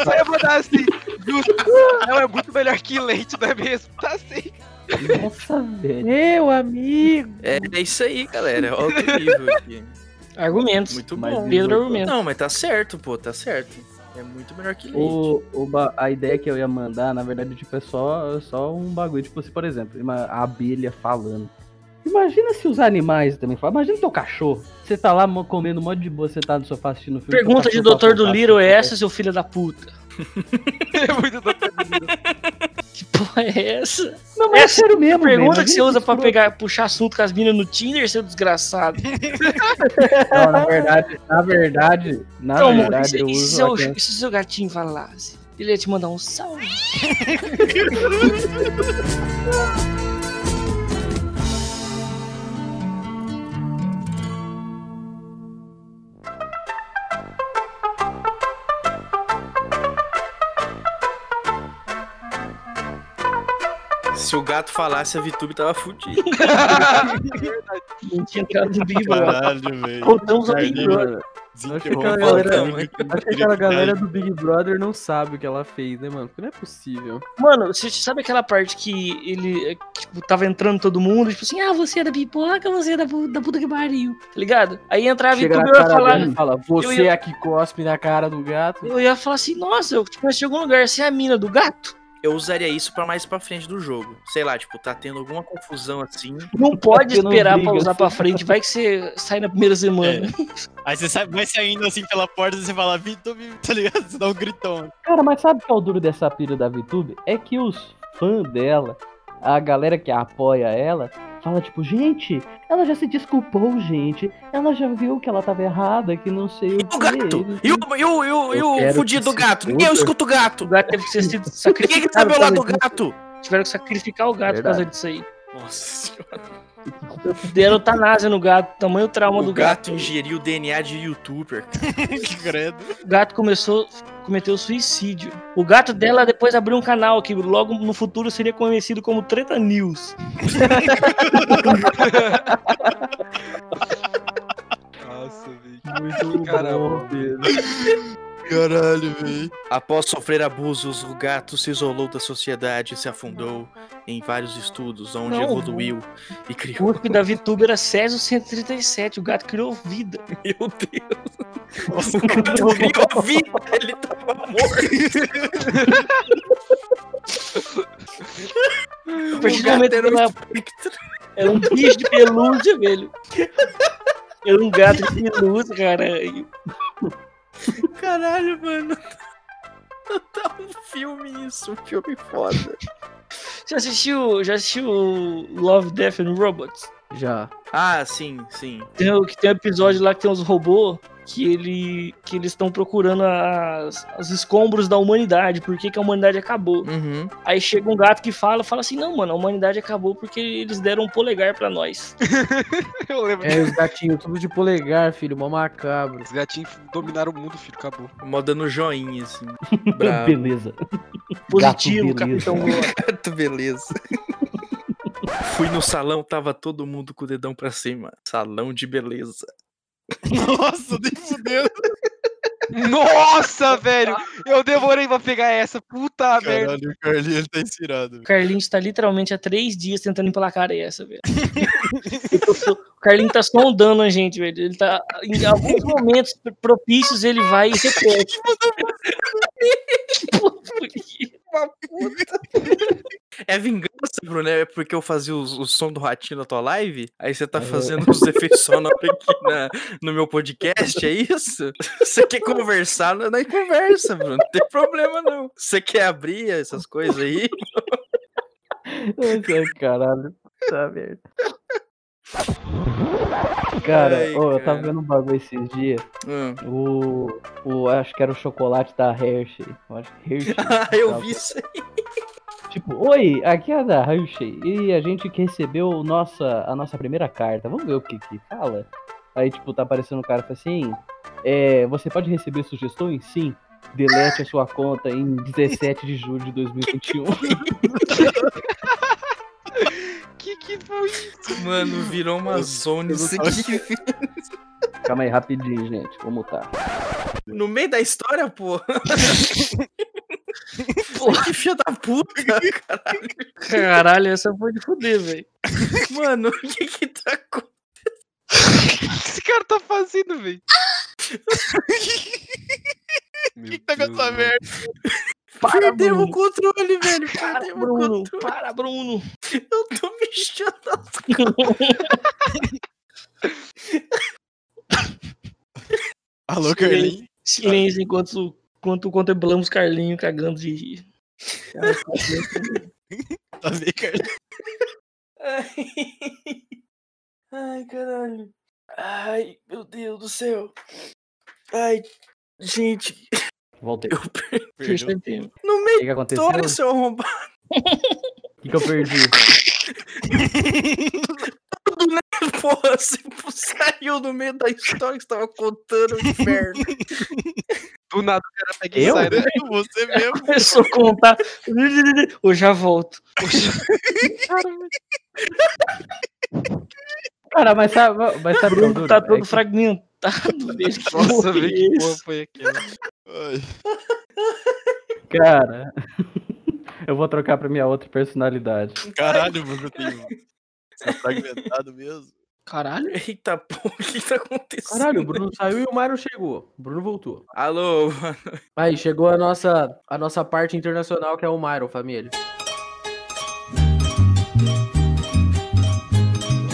S3: Eu ia mandar assim, justo. Não, é muito melhor que leite, não é mesmo? Tá assim.
S9: Nossa, velho.
S5: Meu amigo.
S6: É, é isso aí, galera. Alto nível aqui.
S7: Argumentos.
S6: Muito bom.
S7: Pedro argumento.
S6: Não, mas tá certo, pô, tá certo. É muito melhor que leite.
S9: O, o a ideia que eu ia mandar, na verdade, tipo, é só, só um bagulho. Tipo, se, por exemplo, uma abelha falando. Imagina se os animais também falam. Imagina teu cachorro. Você tá lá comendo um monte de boa, você tá no sofá assistindo filme.
S7: Pergunta de Doutor do Little é essa, seu filho da puta? [LAUGHS]
S3: É muito doutor.
S7: Que porra é essa?
S9: Não, mas é
S7: Essa
S9: sério mesmo.
S7: Pergunta
S9: velho.
S7: que você usa pra pegar, puxar assunto com as minas no Tinder, seu desgraçado. [LAUGHS]
S9: Não, na verdade, na verdade, na
S7: Então,
S9: verdade,
S7: se,
S9: eu
S7: e se
S9: uso
S7: seu, se seu gatinho falasse? Ele ia te mandar um salve. [LAUGHS]
S6: Se o gato falasse, a VTube tava fudida. [LAUGHS]
S7: Não tinha entrado no Big Brother.
S8: Caralho, velho.
S7: Voltamos ao Big Brother.
S5: Acho que aquela galera,
S8: tudo
S5: acho
S8: que
S5: que aquela galera do Big Brother não sabe o que ela fez, né, mano? Porque não é possível.
S7: Mano, você sabe aquela parte que ele, é, tipo, tava entrando todo mundo, tipo assim, ah, você é da pipoca, você é da, da puta que pariu, tá ligado? Aí entrava e
S5: Chega
S7: tudo
S5: na
S7: eu ia
S5: cara
S7: falar,
S5: dele e fala, você
S7: ia-
S5: é que cospe na cara do gato.
S7: eu ia falar assim, nossa, eu te conheci em algum lugar, você é a mina do gato?
S6: Eu usaria isso pra mais pra frente do jogo. Sei lá, tipo, tá tendo alguma confusão assim.
S7: Não pode
S9: Tendo
S7: esperar pra
S9: briga,
S7: usar
S9: assim.
S7: pra frente, vai que você sai na primeira semana.
S8: Aí você sai, vai saindo assim pela porta e você fala, VTube, tá ligado? Você dá um gritão.
S9: Cara, mas sabe o que é o duro dessa pira da VTube? É que os fãs dela, a galera que apoia ela, fala tipo, gente, ela já se desculpou, gente. Ela já viu que ela tava errada, que não sei o
S6: E o
S9: que.
S6: gato? E o, e o, e o, e o fudido
S9: que
S6: gato? Ninguém escuta o gato.
S7: O gato teve que ser sido
S6: Ninguém
S7: sacrificado.
S6: quer saber o
S7: por
S6: lado do gato.
S7: Tiveram que sacrificar o gato por causa
S9: Verdade.
S7: disso aí.
S6: Nossa senhora.
S7: Deram eutanásia no gato, tamanho trauma
S6: O
S7: do
S6: gato
S7: gato.
S6: ingeriu o DNA de youtuber. [LAUGHS]
S8: Credo.
S7: O gato começou, cometeu suicídio. O gato dela depois abriu um canal que logo no futuro seria conhecido como Treta News. [LAUGHS]
S3: Nossa, velho.
S5: Muito
S3: Caramba.
S5: bom, Pedro.
S8: Caralho, velho.
S6: Após sofrer abusos, o gato se isolou da sociedade e se afundou em vários estudos, onde
S7: Não,
S6: evoluiu e
S7: O
S6: criou.
S7: corpo da VTuber era Césio 137. O gato criou vida. [LAUGHS]
S6: Meu Deus. O gato criou vida, ele tava morto. [LAUGHS]
S7: A partir
S6: O
S7: do
S6: gato
S7: momento que
S6: era um espectro.
S7: era um bicho de pelúcia, velho. Era um gato de pelúcia, caralho.
S6: Caralho, mano. [LAUGHS] Tá um filme isso, um filme foda.
S7: Já assistiu, já assistiu Love, Death and Robots?
S5: Já.
S6: Ah, sim, sim.
S7: Tem, o- que tem um episódio lá que tem uns robôs que, ele, que eles estão procurando as, os escombros da humanidade, por que, que a humanidade acabou.
S6: Uhum.
S7: Aí chega um gato que fala, fala assim, não, mano, a humanidade acabou porque eles deram um polegar pra nós. [LAUGHS]
S3: Eu lembro.
S5: É, os gatinhos, tudo de polegar, filho, mó macabro.
S3: Os gatinhos dominaram o mundo, filho. Acabou.
S6: Mó dando joinha, assim. [LAUGHS]
S9: Beleza.
S7: Positivo, [LAUGHS]
S9: Gato beleza.
S7: Capitão.
S6: Gato, beleza. Fui no salão, tava todo mundo com o dedão pra cima. Salão de beleza.
S8: Nossa, nem fudeu.
S3: Nossa, velho! Eu demorei pra pegar essa. Puta merda.
S8: Caralho, o Carlinhos tá inspirado.
S7: O Carlinhos tá literalmente há três dias tentando emplacar essa, velho. o Carlinhos tá sondando a gente, velho. Ele tá. Em alguns momentos propícios ele vai e repete. [LAUGHS] Que foi isso? [LAUGHS]
S6: É vingança, Bruno? É porque eu fazia o, o som do ratinho na tua live? Aí você tá fazendo os efeitos sonoros aqui na- no meu podcast, é isso? Você quer conversar? Não, não é conversa, Bruno. Não tem problema, não. Você quer abrir essas coisas aí? [LAUGHS]
S9: Ai, caralho. Tá merda. Cara,
S6: Ai,
S9: ô, eu tava vendo um bagulho esses dias.
S6: Hum.
S9: O, o. Acho que era o chocolate da Hershey. Eu acho que Hershey. [LAUGHS]
S6: Ah, eu
S9: tava-
S6: vi isso aí.
S9: Tipo, oi, aqui é a da Hershey. E a gente que recebeu nossa, a nossa primeira carta. Vamos ver o que que fala? Aí, tipo, tá aparecendo um cara e fala assim: é, Você pode receber sugestões? Sim. Delete a sua conta em [LAUGHS] 17 de julho de 2021. [LAUGHS]
S3: Que que foi isso?
S6: Mano, virou uma zona aqui. [LAUGHS]
S9: Calma aí, rapidinho, gente. Vou mutar.
S6: No meio da história, pô. [LAUGHS] Pô, que filha da puta, caralho.
S7: Caralho, essa foi de fuder, velho.
S6: Mano, [LAUGHS] o que que tá acontecendo?
S3: O que esse cara tá fazendo, velho?
S8: O que, que tá com essa merda? [LAUGHS]
S7: Para,
S6: Perdemos o controle, velho.
S7: Para,
S6: Perdemos o
S7: Bruno.
S6: controle.
S7: Para, Bruno.
S6: Eu tô [LAUGHS] mexendo as [LAUGHS]
S8: Alô, Carlinhos?
S7: Silêncio enquanto, enquanto contemplamos Carlinho cagando de rir.
S8: Tá bem, Carlinhos?
S6: Ai. Ai, caralho. Ai, meu Deus do céu. Ai, gente,
S9: Voltei.
S6: eu perdi. No
S9: O
S6: meio
S9: que, aconteceu?
S6: história, seu arrombado.
S9: O que, que eu perdi? [LAUGHS]
S6: Porra, você saiu no meio da história que você tava contando, inferno.
S3: Do nada o cara pega e
S9: Eu?
S3: sai, né?
S8: Você [LAUGHS] mesmo.
S7: Começou a contar. Eu já volto. [LAUGHS]
S9: Cara, mas sabe, mas sabe o que é
S7: Bruno
S9: duro?
S7: tá
S9: É
S7: todo
S9: que-
S7: fragmentado, velho. Que
S3: Nossa,
S7: é
S3: que porra foi aquela?
S8: Ai.
S9: Cara, [LAUGHS] eu vou trocar pra minha outra personalidade.
S8: Caralho, você tem. Você tá fragmentado mesmo.
S7: Caralho.
S6: Eita porra, o que tá acontecendo?
S5: Caralho, o Bruno saiu e o Myron chegou. O Bruno voltou.
S6: Alô,
S5: Aí, chegou a nossa, a nossa parte internacional, que é o Myron, família.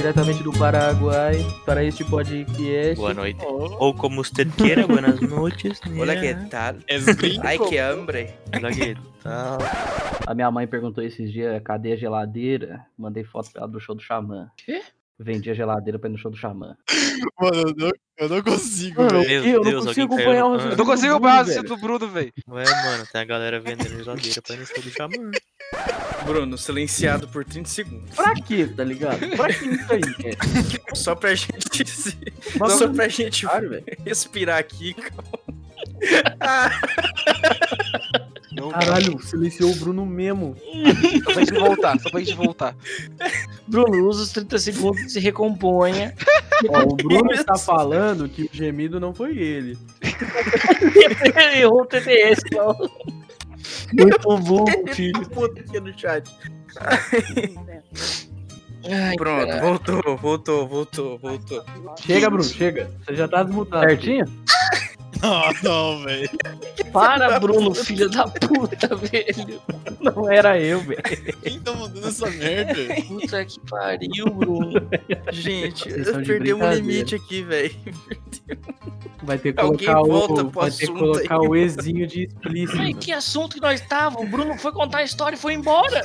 S5: Diretamente do Paraguai, para este podcast.
S12: Boa noite. Ou como usted quiera, buenas noches.
S6: Hola, que tal?
S8: Gringo?
S6: Ai, que hambre.
S12: Hola, que tal?
S9: A minha mãe perguntou esses dias, cadê a geladeira? Mandei foto pra ela do show do Xamã.
S7: Quê?
S9: Vendi a geladeira pra ir no show do Xamã.
S8: Mano, eu não, eu não consigo,
S5: Mano,
S8: velho.
S12: Meu
S5: eu não
S12: Deus,
S5: consigo
S12: alguém
S5: acompanhar o
S3: Eu não consigo acompanhar o do Bruno, velho.
S12: Ué, mano, tem a galera vendendo geladeira pra ir no show do Xamã.
S6: Bruno, silenciado por 30 segundos.
S5: Pra quê, tá ligado? Pra que isso aí, [LAUGHS] cara?
S6: Só pra gente se...
S5: Bagulho
S6: Só pra gente
S5: Claro,
S6: respirar aqui. [LAUGHS]
S3: Não,
S5: Caralho, silenciou o Bruno mesmo.
S3: Só pra gente voltar, só pra gente voltar.
S7: Bruno, usa os 30 segundos, se recomponha.
S5: Ó, o Bruno está falando que o gemido não foi ele. [LAUGHS]
S7: Errou o TTS, não. Muito bom, filho.
S6: Puta aqui no chat.
S7: Ai,
S6: Pronto,
S7: caralho.
S6: voltou, voltou, voltou, voltou.
S5: Chega, Bruno, chega. Você já tá desmutado.
S9: Certinho? [LAUGHS]
S8: Não, não, velho.
S7: Para, [LAUGHS] Bruno, filho da puta, velho.
S5: Não era eu, velho.
S8: Quem tá mandando essa merda?
S7: Puta que pariu, Bruno.
S6: Gente,
S9: Vocês são
S6: eu
S9: de
S6: perdi um limite aqui, velho.
S5: Vai ter que
S6: Alguém
S5: colocar
S6: volta
S5: o.
S6: pro
S5: Vai ter que colocar
S6: aí.
S5: o Ezinho de explícito.
S7: Ai, que assunto que nós estávamos. O Bruno foi contar a história e foi embora.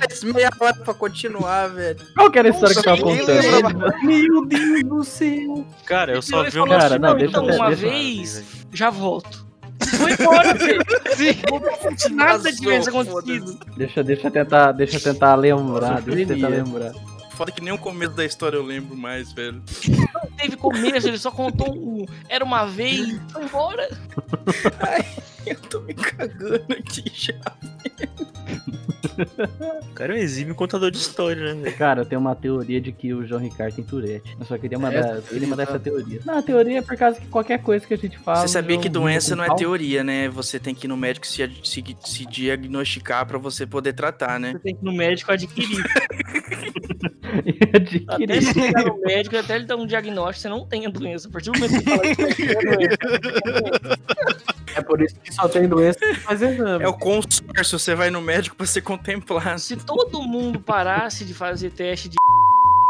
S6: Faz meia hora pra continuar, velho.
S9: Qual que era a história que eu tava contando?
S5: Meu Deus do céu.
S12: Cara, eu só vi
S9: Cara,
S7: assim,
S9: não,
S7: não,
S9: deixa
S7: então, uma
S9: deixa
S7: vez, já volto. Foi embora, [LAUGHS] velho.
S3: Sim.
S7: Nada tivesse acontecido.
S9: Deixa, deixa eu tentar, deixa eu tentar lembrar, deixa eu tentar lembrar.
S6: Foda que nem o começo da história eu lembro mais, velho.
S7: Não teve começo, ele só contou um. Era uma vez, foi embora. [LAUGHS]
S6: Eu tô me cagando aqui já.
S12: O cara é um exímio contador de história, né?
S9: Cara, eu tenho uma teoria de que o João Ricardo tem Tourette. Eu só queria mandar, eu queria
S5: teoria,
S9: mandar
S5: tá?
S9: essa teoria. Não, a teoria é por causa que qualquer coisa que a gente fala.
S6: Você sabia que doença não é teoria, né? Você tem que ir no médico se, se, se diagnosticar pra você poder tratar, né?
S7: Você tem que ir no médico adquirir. [LAUGHS]
S9: Adquirir.
S7: Até chegar no médico, até ele dar um diagnóstico, você não tem a doença. A partir do momento que você fala que você tem a doença.
S5: É por isso que só tem doença faz exame.
S6: É o consórcio, você vai no médico pra ser contemplado.
S7: Se todo mundo parasse de fazer teste de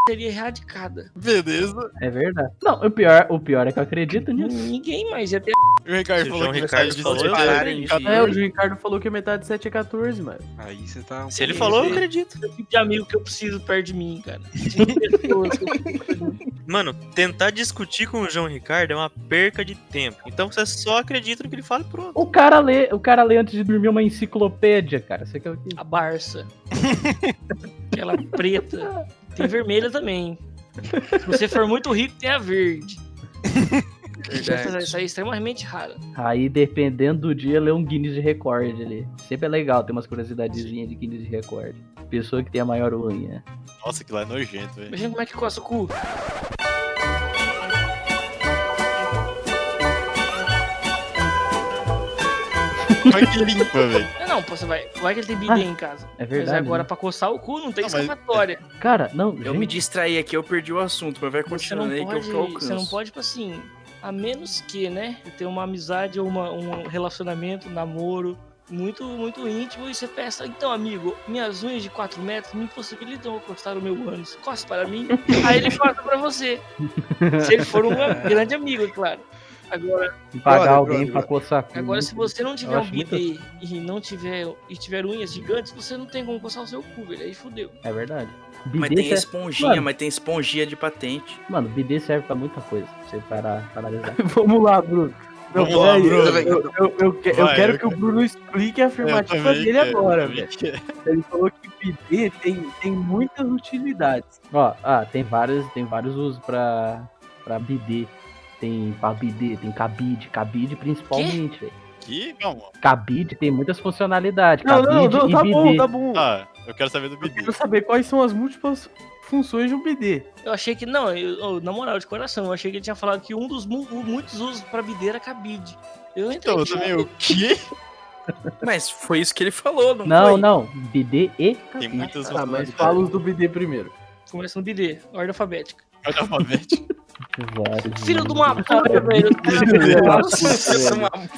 S7: seria erradicada.
S8: Beleza.
S9: É verdade. Não, o pior, o pior é que eu acredito nisso.
S7: Ninguém mais ia ter.
S8: O Ricardo falou que
S12: Ricardo falou,
S8: é
S6: pararem
S8: cada-
S6: de-
S5: É, o Ricardo falou que metade de 7 é 14, mano.
S3: Aí você tá. um
S12: Se ele falou, eu
S3: assim.
S12: acredito.
S7: o tipo de amigo que eu preciso perto de mim, cara. Pessoas que eu preciso perto de mim.
S12: Mano, tentar discutir com o João Ricardo é uma perca de tempo. Então você só acredita no que ele fala e pronto.
S9: O cara lê, o cara lê antes de dormir uma enciclopédia, cara. Você quer o quê?
S7: A Barça. [LAUGHS] Aquela preta. Tem vermelha também. Se você for muito rico, tem a verde. [LAUGHS] Isso aí é extremamente raro.
S9: Aí, dependendo do dia, lê um Guinness de recorde ali. Sempre é legal ter umas curiosidadezinhas de Guinness de recorde. Pessoa que tem a maior unha.
S8: Nossa, que lá é nojento, velho.
S7: Imagina como é que coça o cu.
S8: Como é que limpa, velho?
S7: Não, pô, você vai. Vai que ele tem bidê em casa.
S9: É
S7: Mas
S9: verdade.
S7: agora
S9: né?
S7: pra coçar o cu não tem
S8: Não, mas-
S7: escapatória.
S9: Cara, não,
S6: Eu me distraí aqui, eu perdi o assunto, mas vai continuando aí que eu,
S7: pode.
S6: que eu alcanço.
S7: Você não pode, tipo assim. A menos que, né? Ter uma amizade ou uma- um relacionamento, um namoro muito, muito íntimo e você pensa, então, amigo, minhas unhas de 4 metros me impossibilitam encostar o meu ânus. Costa para mim. [LAUGHS] Aí ele corta pra você. Se ele for um grande amigo, é claro. Agora,
S9: pagar
S3: Brother,
S9: alguém pra coçar
S7: agora se você não tiver um
S9: acho muito-
S7: bidê e não tiver e tiver unhas gigantes, você não tem como coçar o seu cu, velho. Aí fudeu.
S9: É verdade.
S6: Mas tem
S9: serve-
S6: esponjinha,
S9: Mano.
S6: mas tem esponjinha de patente.
S9: Mano, bidê serve pra muita coisa. pra Você parar, para analisar. [LAUGHS]
S5: Vamos lá, Bruno. Não,
S8: Vamos lá, Bruno.
S5: Eu, eu, eu, eu
S8: Vai,
S5: quero
S8: eu
S5: que o. Bruno explique a afirmativa dele
S8: quero,
S5: agora, velho. Ele falou que BD tem, tem muitas utilidades.
S9: Ó, ah, tem vários, tem vários usos pra, pra bidê. Tem pra bidê, tem cabide, cabide principalmente, velho.
S8: Que? Calma.
S9: Cabide tem muitas funcionalidades.
S5: Não,
S9: cabide
S5: não, não,
S9: e
S5: tá
S9: bidê.
S5: bom, tá bom.
S8: Ah, eu quero saber do
S5: Eu
S8: BD.
S5: quero saber quais são as múltiplas funções de um BD.
S7: Eu achei que, não, eu- eu- na moral, de coração, eu achei que ele tinha falado que um dos mu- muitos usos pra bidê era cabide. Eu
S8: Então, eu
S7: em choque.
S8: também, o quê? [LAUGHS]
S6: Mas foi isso que ele falou, não,
S9: Não,
S6: foi?
S9: não. Bidê e
S8: Tem
S9: cabide.
S8: muitas
S5: Ah, mas fala os do BD primeiro.
S7: Começa no bidê, ordem alfabética.
S8: Ordem alfabética. [LAUGHS]
S7: Filho de uma puta, velho.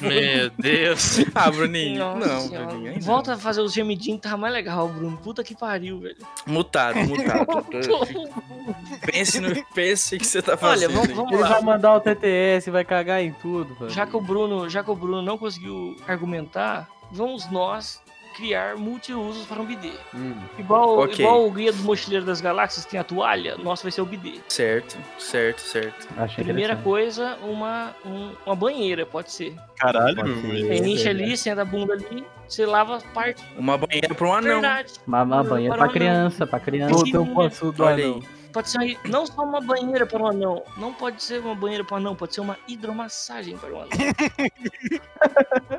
S12: Meu Deus.
S6: Ah, Bruninho.
S7: Nossa
S6: não,
S7: senhora.
S6: Bruninho. não.
S7: Volta a fazer os gemidinhos, tava mais legal, Bruno. Puta que pariu, velho.
S6: Mutado, mutado. [LAUGHS] pense no pense que você tá
S7: Olha,
S6: fazendo.
S7: vamos,
S6: aí.
S7: vamos
S5: Ele
S7: lá.
S5: vai mandar o TTS, vai cagar em tudo, velho.
S7: Já que o Bruno, já que o Bruno não conseguiu argumentar, vamos nós criar multiusos para um bidê.
S5: Hum.
S7: Igual,
S6: Ok.
S7: igual o guia do Mochileiro das Galáxias tem a toalha, nosso vai ser o bidê.
S6: Certo, certo, certo.
S9: Achei
S7: Primeira coisa, uma, um- uma banheira, pode ser.
S8: Caralho,
S9: Pode ser.
S7: Você enche ali, senta a bunda ali, você lava parte.
S6: Uma banheira pra um anão.
S7: Verdade.
S9: Uma, uma
S7: Para
S9: banheira pra
S7: anão.
S9: criança, pra criança.
S5: Tô tão pançudo,
S6: Olha
S5: anão.
S7: Pode ser uma- não só uma banheira para um anão. Não pode ser uma banheira para um anão, pode ser uma hidromassagem para um anão.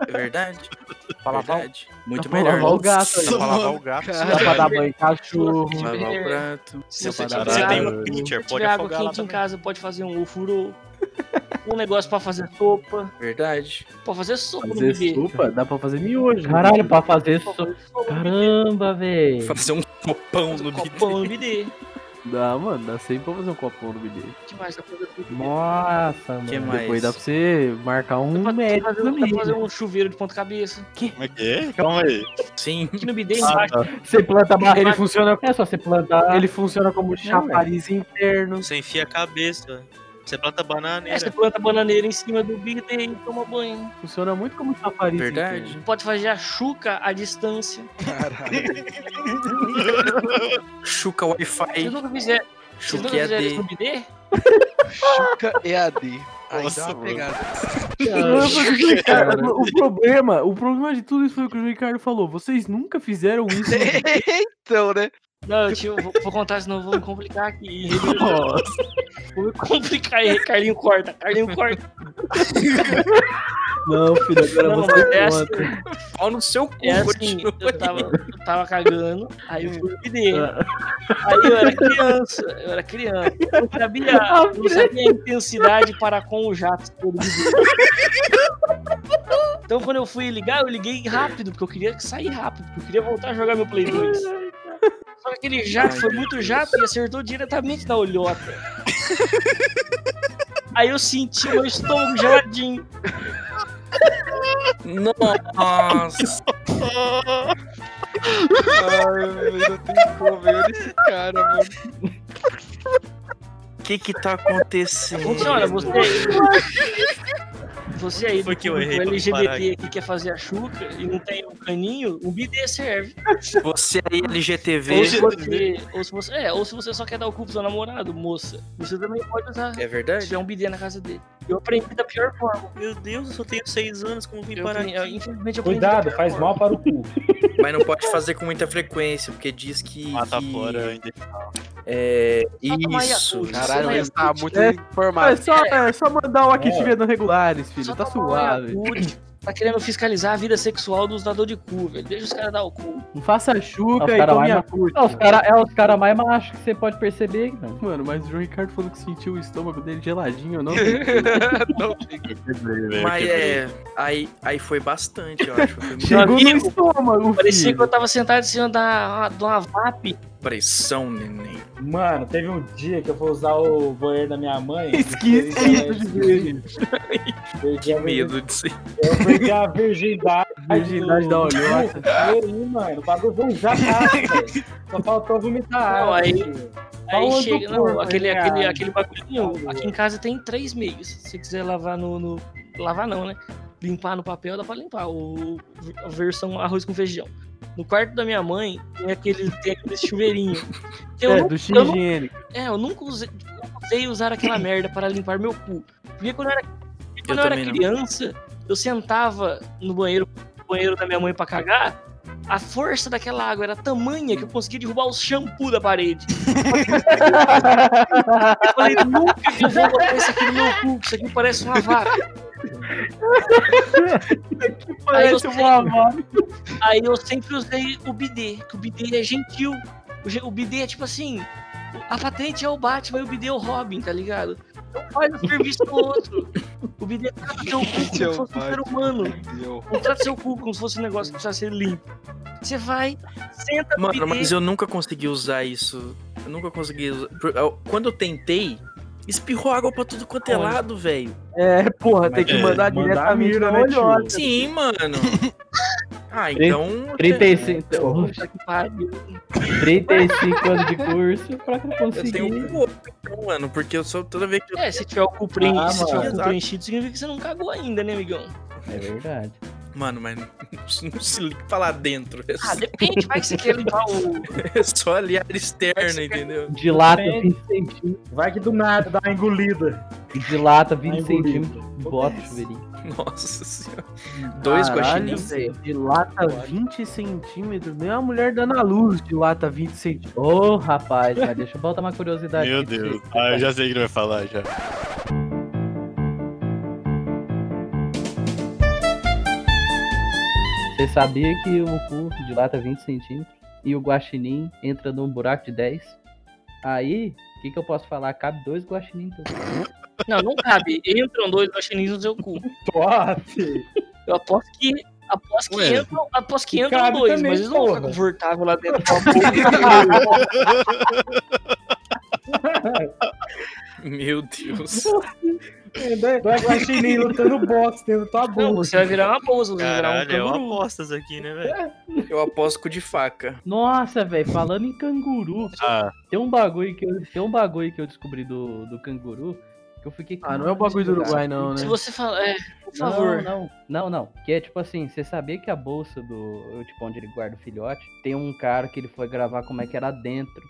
S6: É verdade.
S5: Pra lavar
S6: verdade. Muito
S5: pra
S6: melhor.
S5: lavar o gato
S12: Pra lavar
S8: mano.
S12: o gato.
S5: Dá pra dar banho em cachorro.
S7: Se
S6: Lavar o prato.
S7: Se
S5: Dá
S7: você
S5: pra
S7: tiver
S8: Você
S12: tem
S7: água,
S12: um
S7: tiver
S12: pode
S7: água
S12: afogar
S7: quente em
S12: também.
S7: casa, pode fazer um ofurô. um negócio pra fazer sopa.
S6: Verdade.
S7: Pode fazer sopa no
S5: Fazer
S7: bidê.
S5: sopa, dá pra fazer miojo.
S9: Caralho, pra fazer
S7: sopa no bidê.
S9: Caramba, velho.
S6: Fazer um copão
S7: Fazer
S6: no
S7: um copão no
S6: bidê.
S5: Dá, mano, dá sempre pra fazer um copão no BD.
S7: O que mais dá pra fazer bidê?
S9: Nossa, mano.
S6: Que mais?
S5: Depois dá pra você marcar um
S7: Dá pra
S5: médico
S7: fazer, dá
S5: também.
S7: pra fazer um chuveiro de ponta cabeça.
S8: Como é que é? Calma aí.
S6: Sim.
S7: Aqui no bidê
S8: Ah, tá.
S9: Você planta barra.
S5: Ele funciona,
S9: É só você plantar.
S5: ele funciona como chafariz interno.
S12: Você enfia a cabeça. Você planta
S7: É, você
S12: bananeira.
S7: planta bananeira em cima do bidê e toma banho.
S5: Funciona muito como chafariz
S6: Verdade.
S5: interno.
S7: Pode fazer a chuca à distância. [LAUGHS]
S6: Chuca Wi-Fi.
S7: Vocês nunca fizeram, vocês nunca
S6: Chuca
S7: fizeram isso
S6: EAD.
S3: Chuca EAD. Aí
S8: Nossa,
S3: dá uma
S8: mano.
S3: pegada.
S5: O problema, o problema de tudo isso foi o que o Ricardo falou. Vocês nunca fizeram isso. [LAUGHS]
S3: então, né?
S7: Não, eu tinha, vou, vou contar, senão eu vou me complicar aqui.
S5: Nossa.
S7: Vou me complicar aí, Carlinho corta, Carlinho corta.
S5: Não, filho, agora
S7: Não,
S5: você
S7: é assim.
S6: Pau no seu cu,
S7: é assim, eu tava, eu tava cagando, aí eu fui no bidê. Aí eu era criança, eu era criança. Eu não sabia, [LAUGHS] eu não sabia a intensidade para com o jato do bidê. Então quando eu fui ligar, eu liguei rápido, porque eu queria sair rápido, porque eu queria voltar a jogar meu Play 2. Só que aquele jato foi muito jato e acertou diretamente na olhota. [LAUGHS] Aí eu senti meu estômago geladinho.
S6: Nossa.
S3: Ai, velho, não tem como. Olha esse cara, mano.
S6: O que que tá acontecendo?
S7: Funciona, você. [LAUGHS] Você aí
S12: Foi que eu errei
S7: LGBT
S12: aqui.
S7: que quer fazer a chuca e não tem um caninho, um bidê serve.
S6: Você aí, LGTV.
S7: Ou se você, ou se você, é, ou se você só quer dar o cu pro seu namorado, moça, você também pode usar.
S6: É verdade?
S7: Se tiver um bidê na casa dele. Eu aprendi da pior forma.
S12: Meu Deus, eu só tenho seis anos, como vim
S7: Eu
S12: parar
S7: aprendi- infelizmente eu aprendi da
S2: Cuidado,
S7: pior
S2: faz
S7: forma.
S2: mal para o cu. [LAUGHS]
S6: Mas não pode fazer com muita frequência, porque diz que.
S8: Mata
S6: que-
S8: fora ainda.
S6: É. Isso.
S3: Caralho, ele tá muito
S5: É.
S3: informado.
S5: É só, é só mandar uma kit
S2: É.
S5: vendo regulares, filho.
S7: Só
S5: Tá suave.
S7: Tá querendo fiscalizar a vida sexual dos dador de cu, velho. Deixa os caras dar o cu.
S5: Não faça
S9: É
S5: chuca
S9: os
S5: e tome a curta.
S9: É os caras é os cara mais machos que você pode perceber, mano.
S5: Mano, mas o João Ricardo falou que sentiu o estômago dele geladinho, não? [LAUGHS]
S3: Não
S6: Mas é. Aí, aí foi bastante, eu acho. Foi muito
S5: Chegou no estômago,
S7: Parecia que eu
S5: filho.
S7: tava sentado em cima da, de uma VAP.
S6: Pressão, neném.
S2: Mano, teve um dia que eu fui usar o banheiro da minha mãe.
S5: Esquisito de ver.
S2: Virgem-
S6: Medo de ser.
S2: eu perdi a virgindade.
S5: Virgindade da olhota.
S2: E aí, mano, o bagulho já tá, [LAUGHS] velho. Só faltou vomitar
S7: Não,
S2: água.
S7: aí-. Aí
S2: Aonde
S7: chega, não,
S2: corpo
S7: aquele, aquele, aquele bagulhinho. Aqui em casa tem três meios. Se você quiser lavar no, no- Lavar não, né? Limpar no papel dá pra limpar. O, a versão arroz com feijão. No quarto da minha mãe tem aquele, tem aquele chuveirinho. Eu
S5: É,
S7: não-
S5: do
S7: eu
S5: higiênico.
S7: É, eu nunca usei, nunca usei usar aquela merda para limpar meu cu. Porque quando eu era, quando eu era
S6: também não.
S7: criança, eu sentava no banheiro, no banheiro da minha mãe pra cagar, a força daquela água era tamanha que eu conseguia derrubar o shampoo da parede. eu falei, nunca que eu vou botar isso aqui no meu cu, isso aqui parece uma vaca. Aí eu,
S5: Parece uma avó.
S7: Aí eu sempre usei o bidê, que o bidê é gentil. O, o bidê é tipo assim, a patente é o Batman e o bidê é o Robin, tá ligado? Não faz o serviço do outro. O bidê trata seu cu como se fosse um ser humano. Não trata seu cu como se fosse um negócio que precisa ser limpo. Você vai, senta no
S6: Mano,
S7: bidê.
S6: mas eu nunca consegui usar isso. Eu nunca consegui usar. Quando eu tentei, espirrou água pra tudo quanto é lado, velho.
S5: É, porra, tem que
S8: É,
S5: mandar
S2: mandar
S5: diretamente
S2: mira,
S5: na
S2: né.
S6: Sim, mano. Ah, então.
S9: 35,
S7: Puta que pariu.
S9: 35 anos de curso pra
S6: Eu
S9: conseguir.
S6: tenho um pouco, então, mano, porque eu sou toda vez que eu.
S7: É, se tiver o cu, preen-
S2: Ah,
S7: se tiver o cu preenchido, significa que você não cagou ainda, né, amigão?
S9: É verdade.
S6: Mano, mas não, não se liga pra lá dentro. É
S7: Ah,
S6: só,
S7: depende, vai que você quer limpar o. [LAUGHS]
S6: é só ali a área externa, entendeu?
S9: Dilata
S2: Depende.
S9: 20 centímetros.
S2: Vai que do nada dá uma engolida.
S9: Dilata 20
S2: Tá engolido.
S9: centímetros. Bota o chuveirinho.
S6: Nossa senhora. Dois guaxinins.
S5: Dilata 20 centímetros. Nem a mulher dando a luz dilata 20 centímetros.
S9: Ô, rapaz, mas deixa eu botar uma curiosidade.
S8: Meu Deus. Ah, eu já sei o que ele vai falar já.
S9: Você sabia que o cu dilata 20 centímetros e o guaxinim entra num buraco de 10? Aí, o que, que eu posso falar? Cabe dois guaxinim. Então.
S7: Não, não cabe. Entram dois guaxinins no seu cu.
S2: Top!
S7: Eu aposto que. Aposto que entram, aposto que entram
S2: Cabe
S7: dois,
S2: também,
S7: mas eles não vão ficar confortável lá dentro. [LAUGHS]
S6: Meu Deus. [LAUGHS]
S2: Dois guaxinim lutando boxe dentro da tua
S7: Não,
S2: boca.
S7: você vai virar uma bolsa, você vai virar um
S12: Caralho, é
S7: canguru.
S12: apostas aqui, né, velho?
S6: Eu aposto com o de faca.
S9: Nossa, velho, falando em canguru,
S8: Ah,
S9: tem um bagulho que eu, tem um bagulho que eu descobri do, do canguru que eu fiquei
S5: Ah, não é o bagulho do Uruguai, não, né?
S7: Se você falar. É, por
S9: Não,
S7: favor.
S9: não, não, não. Que é tipo assim, você sabia que a bolsa do. Tipo, onde ele guarda o filhote, tem um cara que ele foi gravar como é que era dentro.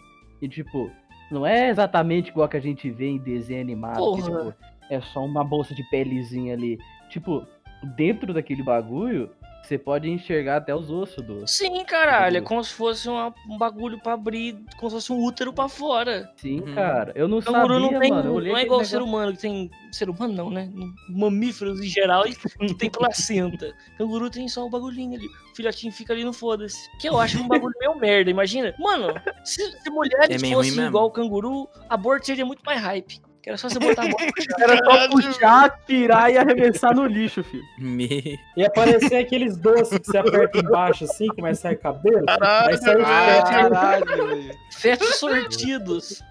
S9: E tipo, não é exatamente igual que a gente vê em desenho animado. Que,
S7: Porra.
S9: tipo, é só uma bolsa de pelezinha ali. Tipo, dentro daquele bagulho, você pode enxergar até os ossos do.
S7: Sim, caralho. É como se fosse uma- um bagulho pra abrir, como se fosse um útero pra fora.
S9: Sim,
S6: Uhum.
S9: cara. Eu não
S7: Canguru
S9: sabia,
S7: não tem.
S9: mano.
S7: Não é igual o
S9: negócio-
S7: ser humano, que tem. Ser humano não, né? Mamíferos em geral que tem placenta. [LAUGHS] Canguru tem só o bagulhinho ali. O filhotinho fica ali no foda-se. Que eu acho um bagulho meio merda, imagina. Mano, se, se mulheres
S6: É
S7: fossem igual o canguru, aborto seria muito mais hype. Que era só você botar a chão. [LAUGHS]
S5: Era só puxar, tirar e arremessar no lixo, filho.
S6: Me...
S2: E aparecer aqueles doces que você aperta embaixo assim, que vai sair cabelo. Vai sair
S3: Ah,
S2: feto.
S3: Caralho, velho.
S7: Fetos sortidos.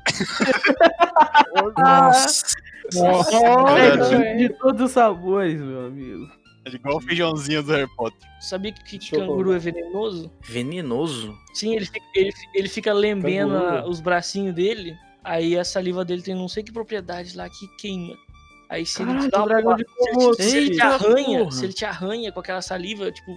S6: Nossa.
S5: É,
S8: Caralho.
S5: de todos os sabores, meu amigo.
S8: É igual o feijãozinho do Harry Potter.
S7: Sabia que, que canguru é venenoso?
S6: Venenoso?
S7: Sim, ele fica, ele, ele fica lambendo
S2: Canguru.
S7: os bracinhos dele. Aí a saliva dele tem não sei que propriedade lá que queima. Aí se ele te dá uma
S5: dragão de
S7: se ele,
S5: Komodo.
S7: te- se ele te
S5: Eita,
S7: arranha,
S5: porra.
S7: se ele te arranha com aquela saliva, tipo,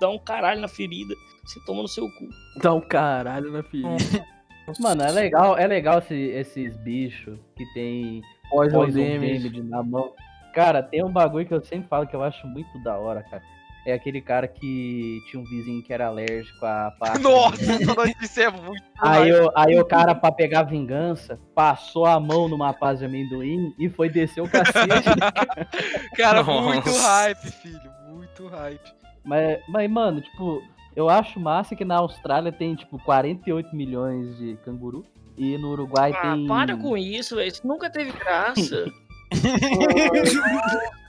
S7: dá um caralho na ferida, você toma no seu cu.
S5: Dá um caralho na ferida. [LAUGHS]
S9: Mano, é legal, é legal esse- esses bichos que tem
S5: Poison
S9: Poison
S5: damage
S9: na mão. Cara, tem um bagulho que eu sempre falo que eu acho muito da hora, cara. É aquele cara que tinha um vizinho que era alérgico à pasta.
S3: Nossa, notícia [LAUGHS] é muito.
S9: Aí, o, aí o cara, pra pegar vingança, passou a mão numa pasta de amendoim e foi descer o cacete. [LAUGHS]
S3: Cara,
S6: Nossa.
S3: muito hype, filho. Muito hype.
S9: mas, mas, mano, tipo, eu acho massa que na Austrália tem, tipo, 48 milhões de canguru. E no Uruguai
S7: Ah,
S9: tem.
S7: para com isso, velho. Isso nunca teve graça. [LAUGHS]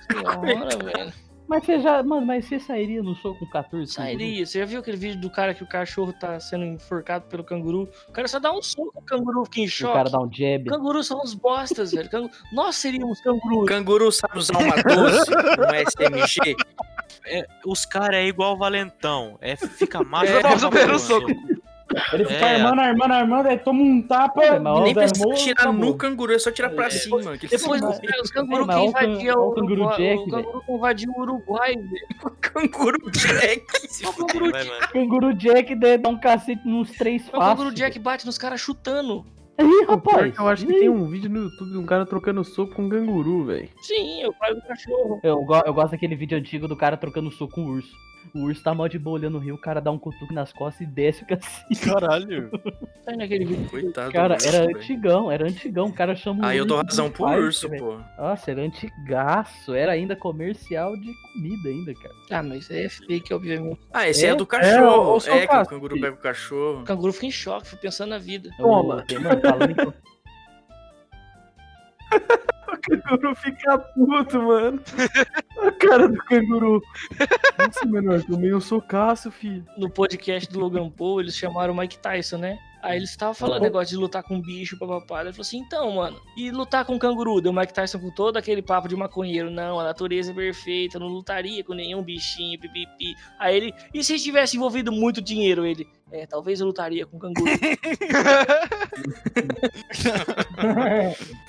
S7: Senhora, velho.
S9: Mas você já. Mano, mas você sairia no soco com 14 canguru?
S7: Sairia. Você já viu aquele vídeo do cara que o cachorro tá sendo enforcado pelo canguru? O cara só dá um soco, o canguru fica em
S9: O
S7: choque.
S9: cara dá um jab.
S7: Cangurus são uns bostas, velho. Cangu- Nós seríamos cangurus.
S6: Canguru sabe usar uma 12, um SMG? [LAUGHS]
S12: É, os caras é igual o Valentão. É, fica macho.
S3: É,
S12: pra
S3: mais
S2: Ele fica
S12: É.
S2: armando, armando, armando, aí toma um tapa.
S9: É, mas
S6: E nem precisa
S9: Damon,
S6: tirar
S9: acabou.
S6: no canguru, é só tirar pra cima. que ele
S7: Depois os,
S9: É, mas
S7: que
S9: o
S7: invadiam
S9: olha [LAUGHS]
S7: o
S9: canguru. Jack,
S7: o canguru que invadiu o Uruguai, [LAUGHS] velho.
S6: Canguru Jack.
S7: O canguru,
S12: Vai.
S9: Canguru Jack dá dá um cacete nos três
S7: o canguru. Jack bate nos caras chutando.
S9: Ih, rapaz.
S5: eu acho que tem um vídeo no YouTube de um cara trocando soco com um canguru, velho.
S7: Sim, eu paro do cachorro.
S9: Eu, eu gosto daquele vídeo antigo do cara trocando soco com o urso. O urso tá mó de boa olhando o rio, o cara dá um cutuque nas costas e desce o cacete.
S8: Caralho. [LAUGHS]
S7: Tá naquele vídeo.
S6: Coitado.
S9: Cara,
S6: urso,
S9: era
S6: velho.
S9: antigão, era antigão. O cara chama o
S6: Aí eu dou razão pro
S9: fight,
S6: urso, pô.
S9: Nossa, era antigaço. Era ainda comercial de comida ainda, cara.
S7: Ah, mas é fake, obviamente.
S6: Ah, esse é,
S9: É?
S6: do cachorro.
S5: ô,
S6: É,
S5: seu
S6: que o canguru pega o cachorro.
S7: O canguru fica em choque, fica pensando na vida.
S5: Toma.
S9: Ô, Mano, falando em...
S5: O canguru fica puto, mano. A cara do canguru. Nossa, menor, tomei um socaço, filho.
S7: No podcast do Logan Paul, eles chamaram o Mike Tyson, né? Aí eles estavam falando negócio de lutar com bicho, papapá. Ele falou assim, então, mano, e lutar com canguru? Deu o Mike Tyson com todo aquele papo de maconheiro. Não, a natureza é perfeita, não lutaria com nenhum bichinho, pipipi. Aí ele, e se tivesse envolvido muito dinheiro? Ele, é, talvez eu lutaria com canguru. [LAUGHS]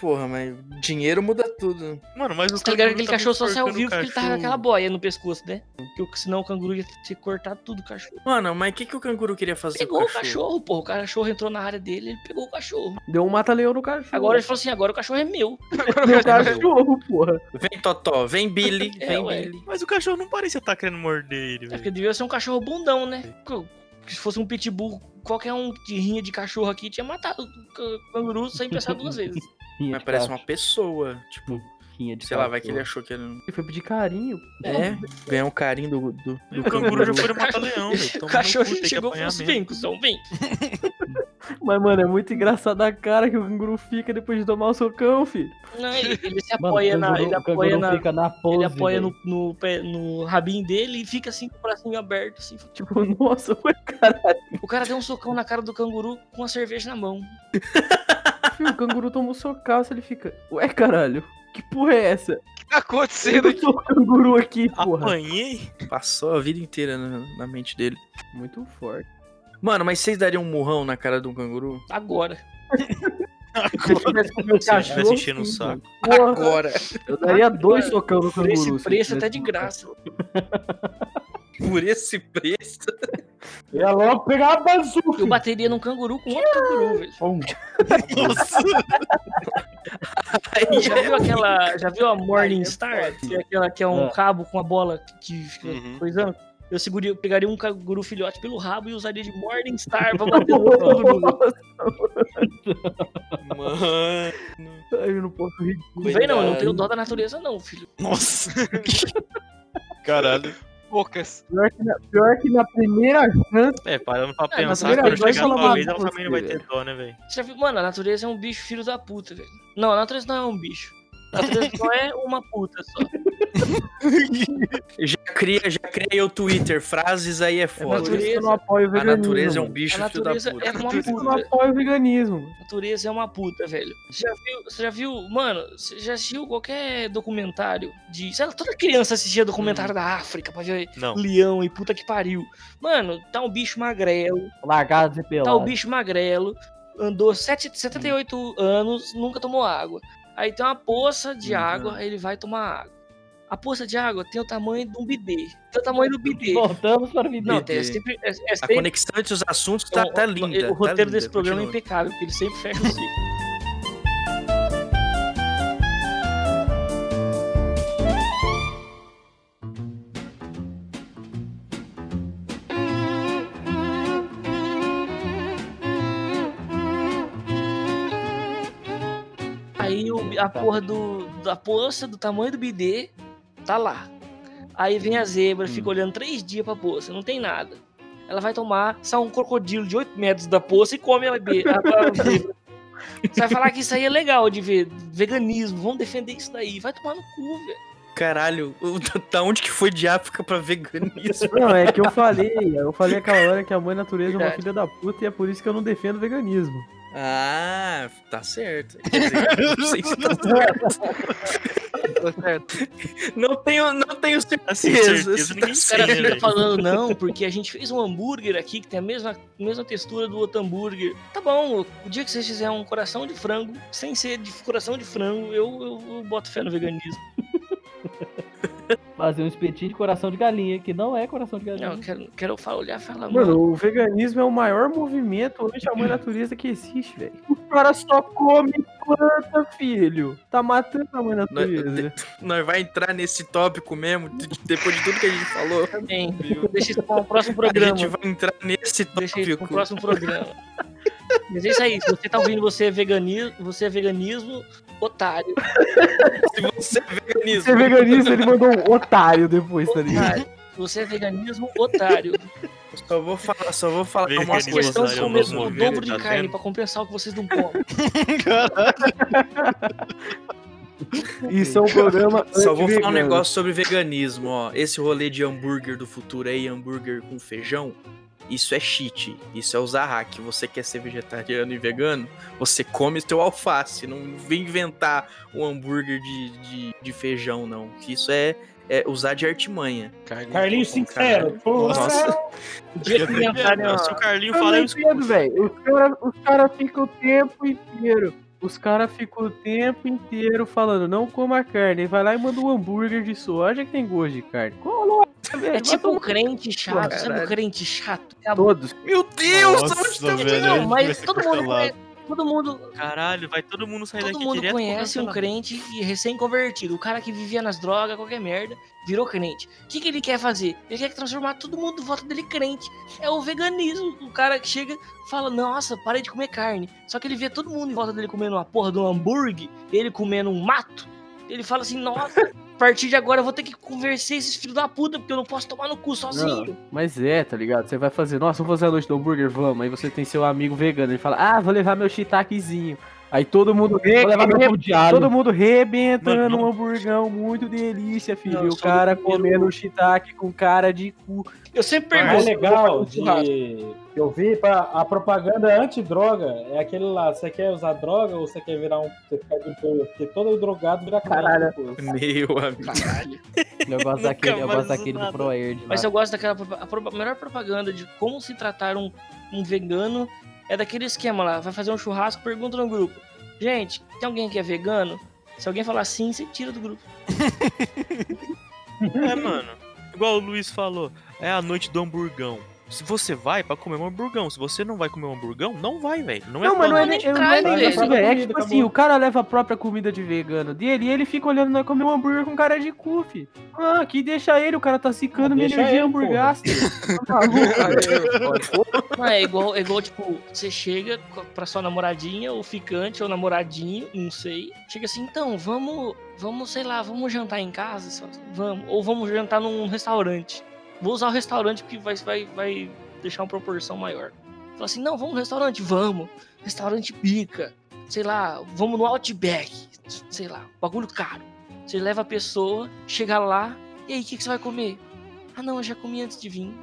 S6: Porra, mas dinheiro muda tudo.
S12: Mano, mas o
S7: Tá ligado aquele
S12: tá
S7: cachorro só saiu
S12: o
S7: vivo porque ele tava com aquela boia no pescoço, né? Porque senão o canguru ia ter cortado tudo o cachorro.
S6: Mano, mas o que, que o canguru queria fazer com
S7: Pegou
S6: o
S7: o
S6: cachorro?
S7: cachorro, porra. O cachorro entrou na área dele, ele pegou o cachorro.
S5: Deu um mata-leão no cachorro.
S7: Agora ele falou assim: agora o cachorro é meu. [LAUGHS]
S5: Meu cachorro, porra.
S6: Vem Totó, vem Billy, [LAUGHS]
S7: É,
S6: vem
S7: ué.
S6: Billy.
S12: Mas o cachorro não parecia estar querendo morder ele,
S7: É porque devia ser um cachorro bundão, né? Se fosse um pitbull, qualquer um de rinha de cachorro aqui tinha matado o ca- canguru sem pensar duas vezes. [LAUGHS]
S6: Mas parece uma pessoa. Tipo,
S9: rinha de
S6: sei lá, vai que ele achou que era.
S5: Ele foi pedir carinho.
S6: É, ganhar um carinho do, do, do
S12: O canguru já foi matar leão.
S7: O cachorro chegou e falou
S12: apanhar
S7: assim: vem, cuzão, vem. [LAUGHS]
S5: Mas, mano, é muito engraçado a cara que o canguru fica depois de tomar o socão, filho.
S7: Não, ele, [LAUGHS] ele se
S9: Mano,
S7: apoia
S9: o
S7: na. Ele apoia na.
S9: fica na pose,
S7: Ele apoia no, no, pé- no rabinho dele e fica assim com o bracinho aberto. Assim.
S5: Tipo, [LAUGHS] nossa, ué, caralho.
S7: O cara deu um socão na cara do canguru com a cerveja na mão.
S5: Filho, o canguru toma um socaço, ele fica. Ué, caralho. Que porra é essa?
S3: O que tá acontecendo
S5: Eu
S3: aqui?
S5: sou o canguru aqui, porra.
S12: Apanhei?
S6: Passou a vida inteira na, na mente dele.
S5: Muito forte.
S6: Mano, mas vocês dariam um murrão na cara de um canguru?
S7: Agora.
S5: Se eu tivesse com meu
S12: eu
S5: cachorro,
S12: enchendo o saco.
S5: Porra,
S6: Agora.
S5: eu daria dois socão no
S7: Por
S5: canguru.
S7: esse
S5: se eu
S7: preço, até de graça.
S6: Por esse preço.
S2: Eu [LAUGHS] ia logo pegar a bazuca.
S7: Eu bateria num canguru com outro canguru, velho.
S2: Pum.
S7: Já viu aquela. Já viu a Morning Star? Que é aquela que é um cabo com a bola que fica
S8: Uhum.
S7: coisando? Eu seguraria, pegaria um canguru filhote pelo rabo e usaria de Morning Star pra bater no canguru.
S6: Mano.
S5: Ai, eu não posso rir.
S7: Não vem não, eu não tenho dó da natureza não, filho.
S8: Nossa. [LAUGHS] Caralho.
S3: Poucas.
S5: Pior que, na, pior que na primeira chance.
S12: É, parando pra
S7: É,
S12: pensar, quando
S5: vai
S12: chegar ela também não vai ter dó, né, velho?
S7: Mano, a natureza é um bicho filho da puta, velho. Não, a natureza não é um bicho. A natureza só é uma puta só. [LAUGHS]
S6: Já cria, já criei o Twitter. Frases aí é foda.
S5: que eu não apoio o
S6: A
S5: veganismo.
S6: natureza é um bicho
S7: A
S6: filho da
S7: natureza
S6: puta.
S7: é uma
S5: eu não
S7: puta.
S5: apoio o veganismo.
S7: A natureza é uma puta, velho. Você já viu, você já viu, mano, você já assistiu qualquer documentário de. Lá, toda criança assistia documentário da África pra ver
S12: Não.
S7: leão e puta que pariu. Mano, tá um bicho magrelo,
S9: Largados e
S7: tá o
S9: pelados.
S7: bicho magrelo, andou sete- 78 anos, nunca tomou água. Aí tem uma poça de
S6: Uhum.
S7: água, aí ele vai tomar água. A poça de água tem o tamanho de um bidê. Tem o tamanho do bidê.
S9: Voltamos para o vídeo.
S7: Não, tem, é sempre, é, é
S6: A
S7: sempre-
S6: conexão entre os assuntos tá, tá linda.
S7: O,
S6: tá
S7: roteiro
S6: linda,
S7: desse programa é
S6: continua.
S7: impecável, porque ele sempre fecha o ciclo. A porra do, da poça, do tamanho do bidê, tá lá. Aí vem a zebra, fica olhando três dias pra poça, não tem nada. Ela vai tomar, sai um crocodilo de 8 metros da poça e come a, be- a, a [LAUGHS] zebra. Você vai falar que isso aí é legal de ver, veganismo, vamos defender isso daí. Vai tomar no cu, velho.
S6: Caralho, da onde que foi de África pra veganismo?
S5: Não, é que eu falei, eu falei aquela hora que a mãe natureza é uma filha da puta e é por isso que eu não defendo o veganismo.
S6: Ah, tá certo. [LAUGHS] Quer dizer, não sei se tá certo. Não tenho, não tenho certeza.
S12: Assim, certeza
S6: se tá
S7: O cara
S12: tem, né, velho?
S7: falando, não, porque a gente fez um hambúrguer aqui que tem a mesma, mesma textura do outro hambúrguer. Tá bom, o dia que vocês fizerem um coração de frango, sem ser de coração de frango, eu, eu, eu boto fé no veganismo. [LAUGHS]
S9: Fazer um espetinho de coração de galinha, que não é coração de galinha.
S7: Não, quero, quero falar, olhar e falar,
S5: Mano,
S7: mano.
S5: o veganismo é o maior movimento anti a mãe natureza que existe, velho. [LAUGHS] O cara só come planta, filho. Tá matando a mãe natureza. [LAUGHS]
S6: Nós vai entrar nesse tópico mesmo, de- depois de tudo que a gente falou.
S7: Também. Deixa isso para o próximo
S6: A
S7: programa.
S6: gente vai entrar nesse
S7: Deixa isso pro
S6: tópico.
S7: próximo programa. [LAUGHS] Mas é isso aí, se você tá ouvindo você é veganismo, você é veganismo, otário.
S6: Se você é veganismo.
S5: Você é veganista, ele mandou um otário depois, tá ligado?
S7: você é veganismo, otário.
S6: Só vou falar, só vou falar uma
S12: Veganismo,
S6: coisa.
S7: Questão de comer o dobro de
S12: tá
S7: carne
S12: vendo?
S7: pra compensar o que vocês não comem. [LAUGHS]
S5: Isso é um programa
S6: Só vou falar um negócio sobre veganismo, ó. Esse rolê de hambúrguer do futuro aí, hambúrguer com feijão, isso é cheat. Isso é usar hack. Você quer ser vegetariano e vegano? Você come seu alface. Não vem inventar um hambúrguer de, de, de feijão, não. Isso é, é usar de artimanha.
S2: Carlinhos sincero. pô.
S6: Nossa.
S7: O dia que inventarem, ó,
S12: Se o Carlinho fala,
S5: velho. Os caras cara ficam o tempo inteiro. Os caras ficam o tempo inteiro falando, não coma carne. Aí vai lá e manda um hambúrguer de soja que tem gosto de carne. Coloca, velho.
S7: É tipo um crente chato, sabe um crente chato?
S5: todos.
S6: Meu Deus!
S8: Nossa,
S6: tá
S8: velho.
S7: Não, mas todo mundo, todo mundo,
S12: Caralho, vai todo mundo sair
S7: todo
S12: daqui
S7: mundo
S12: direto
S7: conhece um crente e recém-convertido. O cara que vivia nas drogas, qualquer merda, virou crente. O que, que ele quer fazer? Ele quer transformar todo mundo em volta dele crente. É o veganismo. O cara que chega fala, nossa, parei de comer carne. Só que ele vê todo mundo em volta dele comendo uma porra de um hambúrguer, ele comendo um mato. Ele fala assim, nossa, partir de agora eu vou ter que conversar esses filhos da puta, porque eu não posso tomar no cu sozinho.
S5: Não, mas é, tá ligado? Você vai fazer, nossa, vamos fazer a noite do hambúrguer, vamos. Aí você tem seu amigo vegano, ele fala, ah, vou levar meu shiitakezinho. Aí todo mundo,
S9: de alho.
S5: todo mundo rebentando
S12: Mano,
S5: um hamburgão, muito delícia, filho.
S7: Não,
S5: e o cara comendo o shiitake com cara de cu.
S7: Eu sempre
S2: O mais
S7: pergunto.
S2: legal
S7: de
S2: eu vi pra, a propaganda anti-droga é aquele lá, você quer usar droga ou você quer virar um. Você ficar de boa? Porque todo drogado vira
S9: Caralho.
S6: Meu amigo.
S7: Caralho.
S9: Eu gosto daquele, eu gosto daquele do. ProAir.
S7: Mas
S9: lá.
S7: eu gosto daquela propa- a pro- a melhor propaganda de como se tratar um, um vegano é daquele esquema lá. Vai fazer um churrasco, pergunta no grupo. Gente, tem alguém que é vegano? Se alguém falar sim, você tira do grupo. [LAUGHS]
S12: É, mano. Igual o Luiz falou, é a noite do hamburgão. Se você vai pra comer um hamburgão, se você não vai comer um hamburgão, não vai, velho. Não é
S5: Não, mas não é nem,
S7: de
S5: não é nem isso, velho. É tipo assim, o cara leva a própria comida de vegano dele e ele fica olhando nós comer um hambúrguer com cara de cu, fi. Ah, que deixa ele, o cara tá secando minha
S2: Deixa
S5: energia
S2: ele,
S5: hamburgasta. [LAUGHS] Tá?
S7: Não, é igual, é igual, tipo, você chega pra sua namoradinha, ou ficante, ou namoradinho, não sei. Chega assim, então, vamos, vamos, sei lá, vamos jantar em casa? Vamos. Ou vamos jantar num restaurante. Vou usar o restaurante porque vai, vai, vai deixar uma proporção maior. Fala assim, não, vamos no restaurante? Vamos. Restaurante pica. Sei lá, vamos no Outback. Sei lá, bagulho caro. Você leva a pessoa, chega lá, e aí, o que, que você vai comer? Ah, não, eu já comi antes de vir.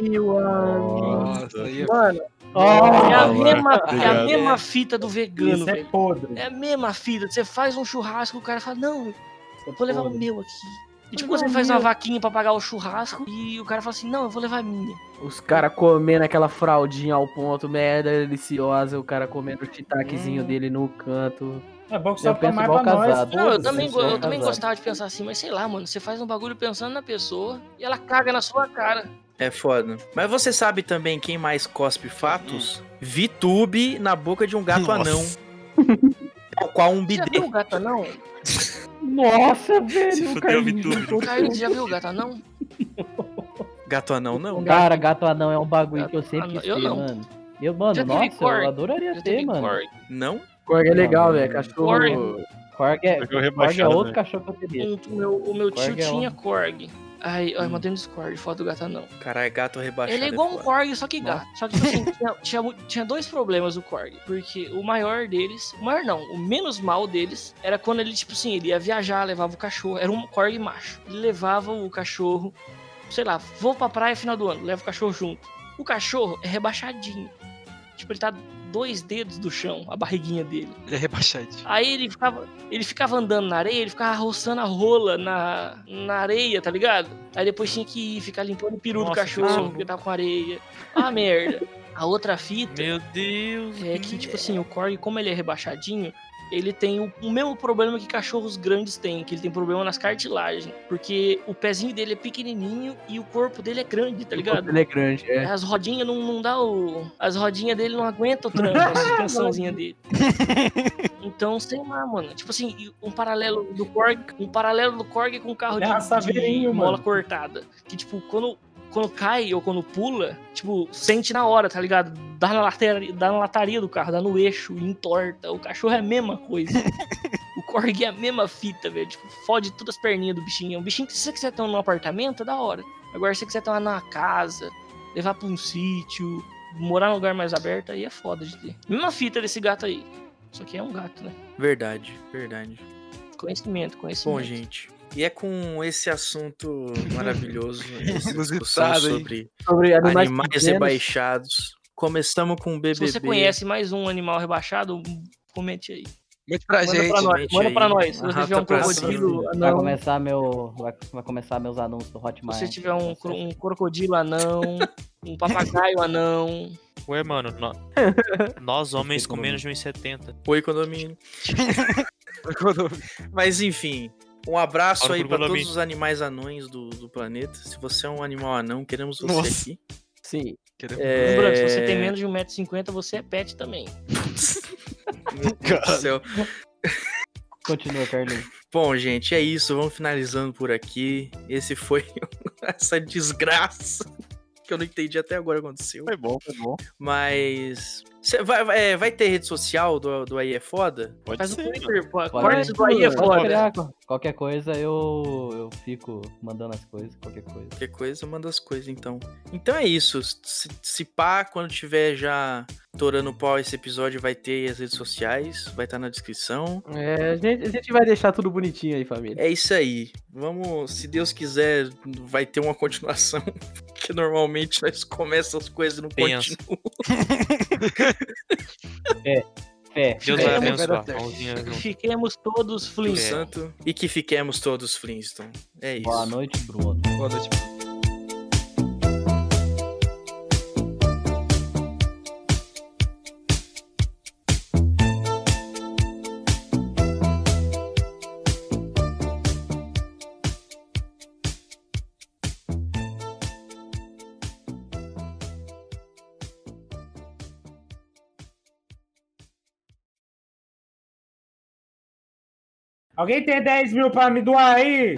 S5: Meu amigo.
S8: Nossa, aí é
S5: Mano,
S7: É a,
S8: mano,
S7: mesma, é a mesma fita do vegano,
S2: Isso é podre.
S7: É a mesma fita. Você faz um churrasco, o cara fala, não,
S2: é
S7: vou levar o meu aqui. E tipo, você faz uma vaquinha pra pagar o churrasco e o cara fala assim, não, eu vou levar a minha.
S5: Os caras comendo aquela fraldinha ao ponto, merda deliciosa, o cara comendo o shiitakezinho dele no canto.
S2: É bom que só pra mais pra nós.
S9: casado.
S7: Não, eu também,
S9: eu sou
S7: eu também gostava de pensar assim, mas sei lá, mano, você faz um bagulho pensando na pessoa e ela caga na sua cara.
S6: É foda. Mas você sabe também quem mais cospe fatos? Vitube na boca de um gato
S8: Nossa.
S6: anão. [LAUGHS] Qual um
S7: Você já
S6: bidê.
S7: viu o gato anão? [LAUGHS]
S9: Nossa, velho.
S12: Se
S9: o
S12: fudeu, Vitube.
S7: Carlinhos, você já viu o gato anão?
S6: Gato anão, não.
S9: Cara, gato anão é um bagulho que eu
S7: Gato
S9: sempre
S7: anão,
S9: quis
S7: eu
S9: ter, mano. Eu, mano,
S7: Já
S9: nossa, eu adoraria
S7: Já
S9: ter,
S7: teve
S9: mano.
S6: Não?
S5: Korg é legal, velho.
S9: não.
S5: Cachorro.
S7: Korg.
S9: Korg é, Korg é outro
S8: né?
S9: cachorro que eu teria.
S7: O meu, o meu tio
S9: Korg é
S7: tinha
S9: um-
S7: Korg. Aí, ó, eu mandei no Discord, foto do gato anão.
S6: Caralho, gato rebaixado.
S7: Ele é igual um. Korg, só que gato. Só que, tipo assim, [LAUGHS] tinha, tinha, tinha dois problemas o Korg. Porque o maior deles, o maior não, o menos mal deles, era quando ele, tipo assim, ele ia viajar, levava o cachorro. Era um Korg macho. Ele levava o cachorro, sei lá, vou pra praia final do ano, leva o cachorro junto. O cachorro é rebaixadinho. Tipo, ele tá dois dedos do chão, a barriguinha dele.
S3: Ele é rebaixadinho.
S7: Aí ele ficava, ele ficava andando na areia, ele ficava roçando a rola na, na areia, tá ligado? Aí depois tinha que ir ficar limpando o peru do
S12: Nossa,
S7: cachorro,
S12: cachorro.
S7: porque tava com areia. Ah, merda. A outra fita
S12: Meu Deus.
S7: é que, tipo assim, o Korg, como ele é rebaixadinho, ele tem o, o mesmo problema que cachorros grandes têm, que ele tem problema nas cartilagens. Porque o pezinho dele é pequenininho e o corpo dele é grande, tá ligado?
S5: Ele é grande, é.
S7: As rodinhas não, não dá o. As rodinhas dele não aguentam o tranco, [LAUGHS] a suspensãozinha dele. Então, sei lá, mano. Tipo assim, um paralelo do Korg. Um paralelo do Korg com um carro
S2: É
S7: de, de mola cortada. Que, tipo, quando. Quando cai ou quando pula, tipo, sente na hora, tá ligado? Dá na, lataria, dá na lataria do carro, dá no eixo, entorta. O cachorro é a mesma coisa. [LAUGHS] o Korg é a mesma fita, velho. Tipo, fode todas as perninhas do bichinho. Um bichinho que se você quiser ter um apartamento, é da hora. Agora, se você quiser ter uma numa casa, levar pra um sítio, morar num lugar mais aberto, aí é foda de ter. Mesma fita desse gato aí. Só que é um gato, né?
S6: Verdade, verdade.
S7: Conhecimento, conhecimento.
S6: Bom, gente. E é com esse assunto maravilhoso, essa [LAUGHS] discussão sobre
S5: Sobre animais,
S6: animais rebaixados. Começamos com o BBB.
S7: Se você conhece mais um animal rebaixado, comente aí.
S3: Mande pra
S7: Manda
S3: gente.
S7: pra nós, manda
S6: aí.
S7: pra nós. Se você tiver um crocodilo
S9: Vai
S7: anão,
S9: começar meu. Vai, vai começar meus anúncios do
S7: se
S9: Hotmart.
S7: você tiver um, um crocodilo anão, um papagaio anão,
S12: Ué, mano, nó- [LAUGHS] nós homens com menos de 1,70.
S6: Oi, condomínio. [LAUGHS] Mas enfim, um abraço
S12: Fala
S6: aí
S12: condomínio.
S6: todos os animais anões do, do planeta. Se você é um animal anão, queremos você
S3: Nossa.
S6: aqui.
S5: Sim.
S6: É...
S7: lembrando, se você tem menos de 1,50m, você é pet também. [LAUGHS]
S6: Meu Deus do céu.
S9: Continua, Carlinhos.
S6: Bom, gente, é isso. Vamos finalizando por aqui. Esse foi [LAUGHS] essa desgraça que eu não entendi até agora o que aconteceu.
S8: Foi bom, foi bom.
S6: Mas. Cê vai, vai, é, vai ter rede social do, do Aí é Foda?
S8: Pode
S7: Faz o
S8: ser.
S7: Twitter, pô.
S9: Pode-
S7: Corte do aí é
S9: Pode
S7: foda.
S9: Qualquer coisa eu, eu fico mandando as coisas, qualquer coisa.
S6: Qualquer coisa, manda as coisas, então. Então é isso. Se, se pá, quando tiver já torando pau esse episódio, vai ter as redes sociais, vai estar na descrição.
S5: É, a, gente, a gente vai deixar tudo bonitinho aí, família.
S6: É isso aí. Vamos, se Deus quiser, vai ter uma continuação. [LAUGHS] Que normalmente nós começamos as coisas e não
S12: Pensa.
S6: continua. [LAUGHS]
S9: É,
S12: Deus
S7: É,
S12: vai abençoar.
S7: Fiquemos todos
S6: Do
S7: flins.
S6: santo. E que fiquemos todos Flintstone. É isso.
S9: boa noite, Bruno.
S3: Boa noite.
S2: Alguém tem 10 mil pra me doar aí?